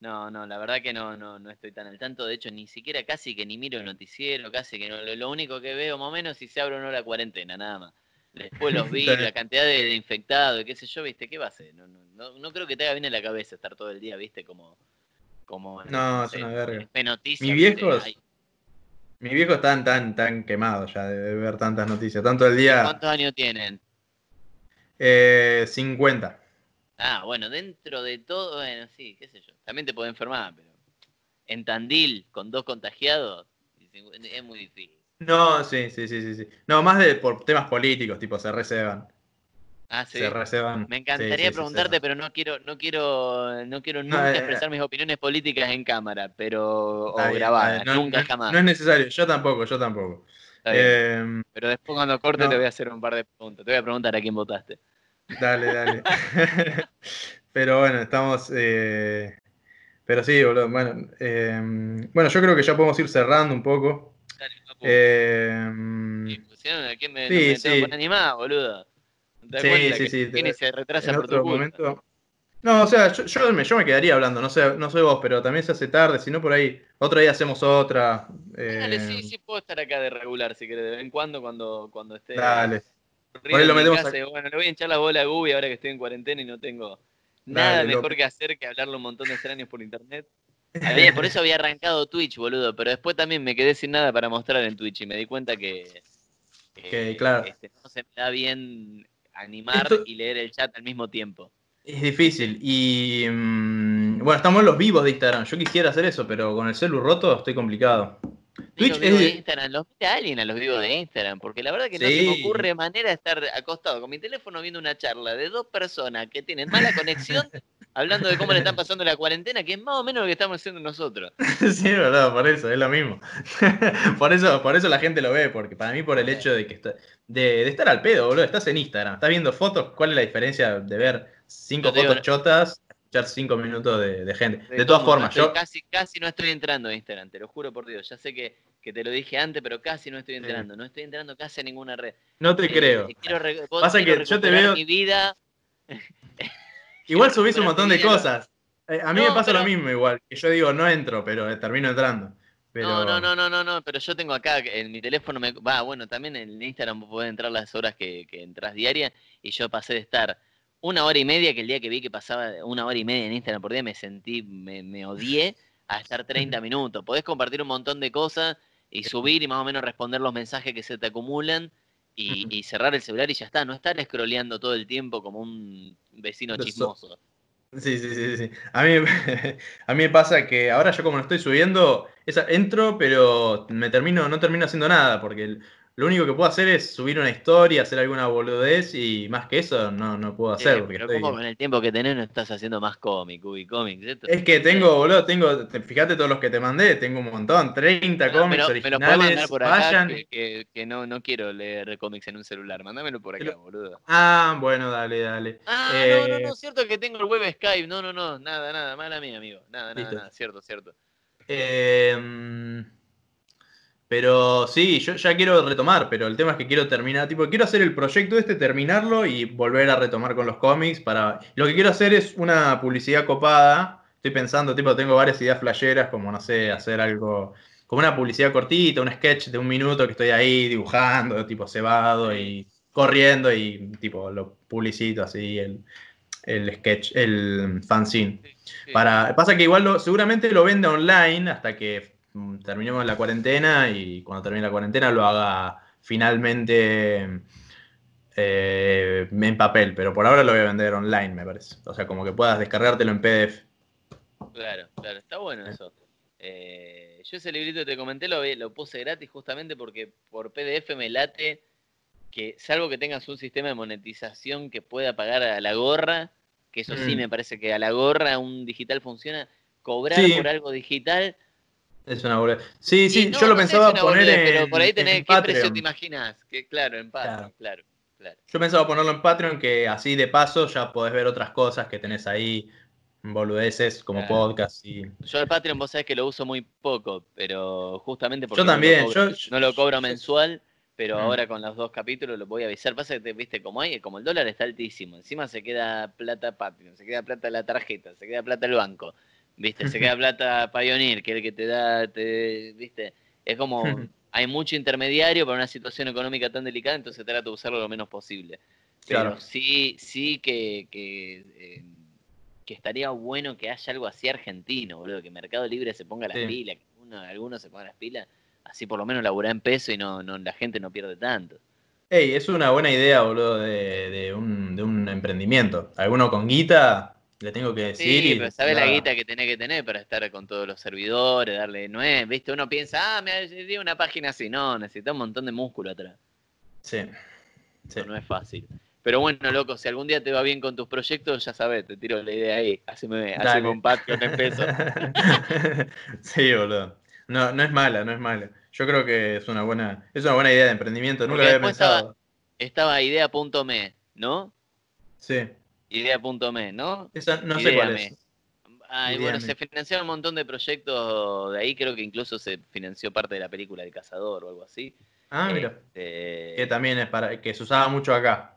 No, no, la verdad que no, no, no estoy tan al tanto. De hecho, ni siquiera casi que ni miro el noticiero, casi que no. Lo, único que veo más o menos si se abre o no la cuarentena, nada más. Después los vi, (laughs) la cantidad de, infectados, qué sé yo, viste, ¿qué va a hacer? No, no, no, creo que te haga bien en la cabeza estar todo el día, viste, como. como no, es una verga. Noticias, Mi viejo mis viejos están tan, tan quemados ya de ver tantas noticias. Tanto el día. ¿Cuántos años tienen? Eh, 50. Ah, bueno, dentro de todo, bueno, sí, qué sé yo. También te puede enfermar, pero en Tandil, con dos contagiados, es muy difícil. No, sí, sí, sí, sí. No, más de por temas políticos, tipo, se reservan. Ah, sí. Me encantaría preguntarte, pero no quiero, no quiero, no quiero nunca eh, expresar mis opiniones políticas en cámara, pero o grabadas, nunca jamás. No es necesario, yo tampoco, yo tampoco. Em, pero después cuando corte te voy a hacer un par de preguntas. Te voy a preguntar a quién votaste. Dale, dale. (laughs) pero bueno, estamos. Eh, pero sí, boludo. Bueno, em, bueno, yo creo que ya podemos ir cerrando un poco. Dale, eh, pusieron a quién me, sí, sí. animada, boludo. Sí, sí, sí. ¿Quién se retrasa por tu momento. No, o sea, yo, me, yo, me, quedaría hablando, no sé, no soy vos, pero también se hace tarde, si no por ahí, otro día hacemos otra. Eh... Dale, sí, sí, puedo estar acá de regular, si querés, de vez en cuando, cuando, cuando esté. Dale. Ahí lo metemos Bueno, le voy a hinchar la bola a Gubi ahora que estoy en cuarentena y no tengo nada mejor que hacer que hablarle un montón de extraños por internet. (laughs) por eso había arrancado Twitch, boludo, pero después también me quedé sin nada para mostrar en Twitch y me di cuenta que, que claro. Este, no se me da bien animar y leer el chat al mismo tiempo. Es difícil. Y mm, bueno, estamos en los vivos de Instagram. Yo quisiera hacer eso, pero con el celu roto estoy complicado. Twitch los es de Instagram, los mete a alguien a los vivos de Instagram, porque la verdad que no se me ocurre manera de estar acostado con mi teléfono viendo una charla de dos personas que tienen mala conexión (laughs) hablando de cómo le están pasando la cuarentena, que es más o menos lo que estamos haciendo nosotros. (laughs) Sí, es verdad, por eso, es lo mismo. (laughs) por eso, por eso la gente lo ve, porque para mí por el hecho de que está, de, estar al pedo, boludo, estás en Instagram, estás viendo fotos, ¿cuál es la diferencia de ver cinco fotos chotas escuchar cinco minutos de, gente? De, todas formas, yo... Casi, casi no estoy entrando a Instagram, te lo juro por Dios, ya sé que, te lo dije antes, pero casi no estoy entrando, no estoy entrando casi a ninguna red. No te creo. Quiero, Pasa que yo te veo... Mi vida... (laughs) Igual subís un montón de cosas. Eh, a mí me pasa lo mismo igual, que yo digo no entro, pero termino entrando. No, no, no, no, no, no, pero yo tengo acá en mi teléfono, me... va, bueno, también en Instagram puedes entrar las horas que, que entras diarias y yo pasé de estar una hora y media, que el día que vi que pasaba una hora y media en Instagram por día me sentí, me, me odié a estar 30 minutos. Podés compartir un montón de cosas y subir y más o menos responder los mensajes que se te acumulan y, cerrar el celular y ya está, no estar scrolleando todo el tiempo como un vecino chismoso. Sí, sí, sí, sí. A mí, (laughs) a mí me pasa que ahora yo como lo estoy subiendo, esa, entro, pero me termino, no termino haciendo nada, porque el, lo único que puedo hacer es subir una historia, hacer alguna boludez y más que eso no, no puedo hacer. pero como con el tiempo que tenés no estás haciendo más cómic, ubi cómics? Es que tengo, boludo, tengo, fíjate todos los que te mandé, tengo un montón, 30 cómics originales. Me por acá que, que, no, no quiero leer cómics en un celular, mándamelo por acá, boludo. Ah, bueno, dale, dale. Ah, no, no, no, eh, cierto que tengo el web Skype, no, no, no, nada, nada, mala mía, amigo, nada, nada, nada, cierto, cierto. Eh... Pero sí, yo ya quiero retomar, pero el tema es que quiero terminar, tipo, quiero hacer el proyecto este, terminarlo y volver a retomar con los cómics para... Lo que quiero hacer es una publicidad copada, estoy pensando, tipo, tengo varias ideas flasheras, como, no sé, hacer algo, como una publicidad cortita, un sketch de un minuto que estoy ahí dibujando, tipo, cebado y corriendo y, tipo, lo publicito así, el, el sketch, el fanzine. Para, pasa que igual seguramente lo vende online hasta que terminemos la cuarentena y cuando termine la cuarentena lo haga finalmente eh, en papel, pero por ahora lo voy a vender online, me parece. O sea, como que puedas descargártelo en PDF. Claro, claro, está bueno eso. Eh, Eh, yo ese librito que te comenté lo, lo puse gratis justamente porque por PDF me late que, salvo que tengas un sistema de monetización que pueda pagar a la gorra, que eso sí Mm. me parece que a la gorra un digital funciona, cobrar Sí. por algo digital. Es una boludez. Sí, sí, no, yo lo no pensaba poner boludez, en, Pero por ahí en tenés, ¿qué precio Patreon. te imaginas? Que, claro, en Patreon, Claro. claro, claro. Yo pensaba ponerlo en Patreon, que así de paso ya podés ver otras cosas que tenés ahí, boludeces como Claro. podcast y. Yo el Patreon vos sabés que lo uso muy poco, pero justamente porque Yo también, no, lo cobro, yo- no lo cobro yo- mensual, pero Mm. ahora con los dos capítulos lo voy a avisar. Pasa que, te- viste, como hay, como el dólar está altísimo, encima se queda plata Patreon, se queda plata la tarjeta, se queda plata el banco, viste, se (laughs) queda plata Pioneer, que es el que te da, te, viste, es como, (laughs) hay mucho intermediario para una situación económica tan delicada, entonces trato de usarlo lo menos posible. Pero Claro. sí, sí que, que, eh, que estaría bueno que haya algo así argentino, boludo, que Mercado Libre se ponga las Sí. pilas, que uno, algunos se pongan las pilas, así por lo menos laburar en peso y no, no la gente no pierde tanto. Ey, es una buena idea, boludo, de, de un, de un emprendimiento. Alguno con guita, le tengo que decir. Sí, y- pero sabes la guita que tenés que tener para estar con todos los servidores, darle, no es, viste, uno piensa, ah, me di una página así, no, necesita un montón de músculo atrás. Sí. sí. No es fácil. Pero bueno, loco, si algún día te va bien con tus proyectos, ya sabes, te tiro la idea ahí. Haceme, Dale. haceme un Patreon en peso. (laughs) sí, boludo. No, no es mala, no es mala. Yo creo que es una buena, es una buena idea de emprendimiento. Nunca Porque había pensado. Estaba idea.me, ¿no? Sí. Idea.me, ¿no? Esa, no sé cuál es. Ideame. Ay, bueno, Ideame. se financiaron un montón de proyectos de ahí, creo que incluso se financió parte de la película El Cazador o algo así. Ah, mira. Este, Que también es para, que se usaba mucho acá.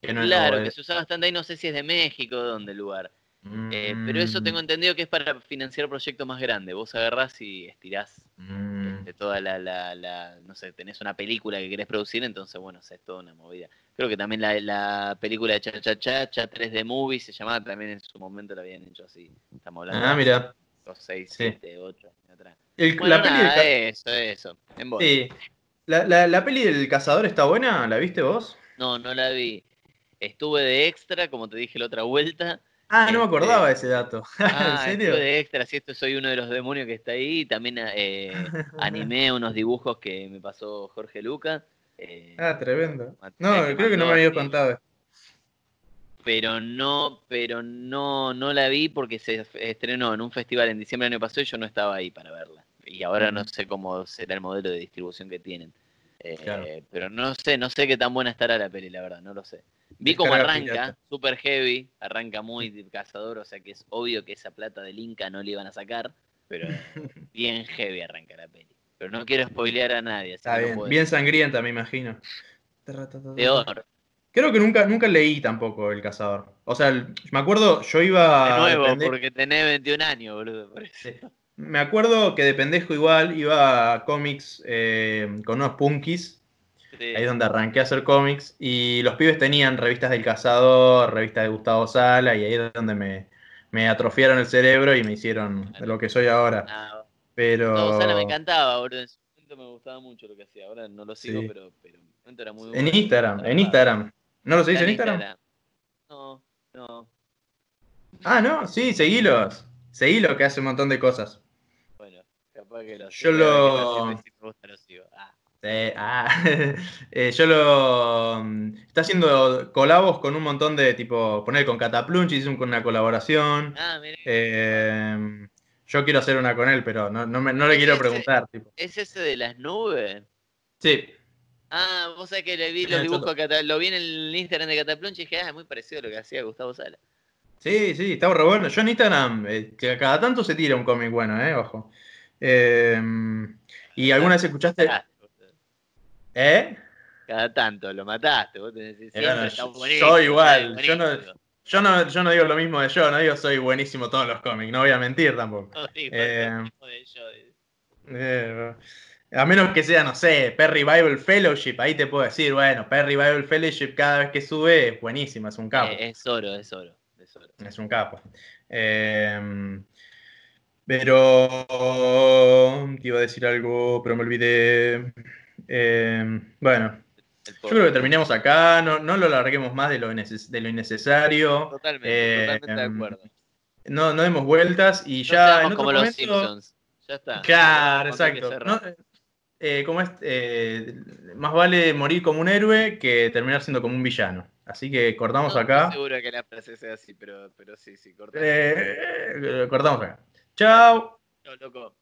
Que no claro, que se usaba bastante ahí, no sé si es de México o de dónde el lugar. Eh, Mm, pero eso tengo entendido que es para financiar proyectos más grandes. Vos agarrás y estirás mm, de toda la, la, la- no sé, tenés una película que querés producir, entonces bueno, es toda una movida. Creo que también la, la película de Cha Cha Cha, Cha 3D Movie se llamaba, también en su momento la habían hecho así. Estamos hablando Ah, mira. 6, Sí. 7, 8 años atrás. El- Bueno, la, peli nada, del, eso, eso. En sí. La, la- la peli del cazador está buena, ¿la viste vos? No, no la vi. Estuve de extra, como te dije la otra vuelta. Ah, no me Este- acordaba de ese dato. (laughs) Ah, ¿En serio? de extra, si esto soy uno de los demonios que está ahí. También eh, animé (laughs) unos dibujos que me pasó Jorge Luca. eh, Ah, tremendo. No, creo que no me habías así. contado. pero no, pero no, no la vi porque se estrenó en un festival en diciembre del año pasado y yo no estaba ahí para verla. Y ahora no sé cómo será el modelo de distribución que tienen. Eh, Claro. Pero no sé, no sé qué tan buena estará la peli, la verdad, no lo sé. Vi cómo arranca, super heavy, arranca muy cazador, o sea que es obvio que esa plata del Inca no le iban a sacar, pero (laughs) bien heavy arranca la peli. Pero no quiero spoilear a nadie, Está no bien, sangrienta, me imagino. Peor. Creo que nunca, nunca leí tampoco El Cazador. O sea, el- me acuerdo, yo iba. De nuevo, porque tenés 21 años, boludo. por eso. Me acuerdo que de pendejo igual iba a cómics eh, con unos punkis. Sí. Ahí es donde arranqué a hacer cómics. Y los pibes tenían revistas del Cazador, revistas de Gustavo Sala, y ahí es donde me, me atrofiaron el cerebro y me hicieron lo que soy ahora. Ah, Pero. Gustavo Sala me encantaba, boludo. En su momento me gustaba mucho lo que hacía. Ahora no lo sigo, Sí. pero, pero en su momento era muy En bueno. Instagram, en Instagram. ¿No lo seguís en Instagram? No, no. Ah, no, sí, seguilos. Seguilos que hace un montón de cosas. Bueno, capaz que lo Yo lo- que si. Ah, ah, (laughs) eh, yo lo. mm, Está haciendo colabos con un montón de tipo. Poner con Cataplunch, hizo un- una colaboración. ah mira. Eh, yo quiero hacer una con él, pero no, no, me- no le quiero preguntar. Tipo. ¿Es ese de las nubes? Sí, Ah, vos sabés que le vi los dibujos, lo vi en el Instagram de Cataplunch y dije, ah, es muy parecido a lo que hacía Gustavo Sala. Sí, sí, está re bueno. Yo en Instagram, eh, que cada tanto se tira un cómic bueno, eh, ojo. Eh, ¿Y alguna vez escuchaste? ¿Eh? Cada tanto lo mataste, vos tenés que decir, siempre está buenísimo, yo igual, está yo no-. Yo no, yo no digo lo mismo de yo, no digo soy buenísimo todos los cómics, no voy a mentir tampoco. No digo Eh, de yo, a menos que sea, no sé, Perry Bible Fellowship, ahí te puedo decir, bueno, Perry Bible Fellowship cada vez que sube es buenísimo, es un capo. Eh, es oro, es oro, es un capo. Eh, pero te iba a decir algo, pero me olvidé. Eh, bueno, yo creo que terminemos acá, no, no lo larguemos más de lo, de lo innecesario. Totalmente, Eh, totalmente de acuerdo. No, no demos vueltas y No ya en otro como los. Simpsons. Ya está. Claro, exacto. No, eh, como es, eh, más vale morir como un héroe que terminar siendo como un villano. Así que cortamos No acá. seguro que la frase sea así, pero, pero sí, sí, corta. Eh, eh, cortamos acá. Chao. Chao, loco.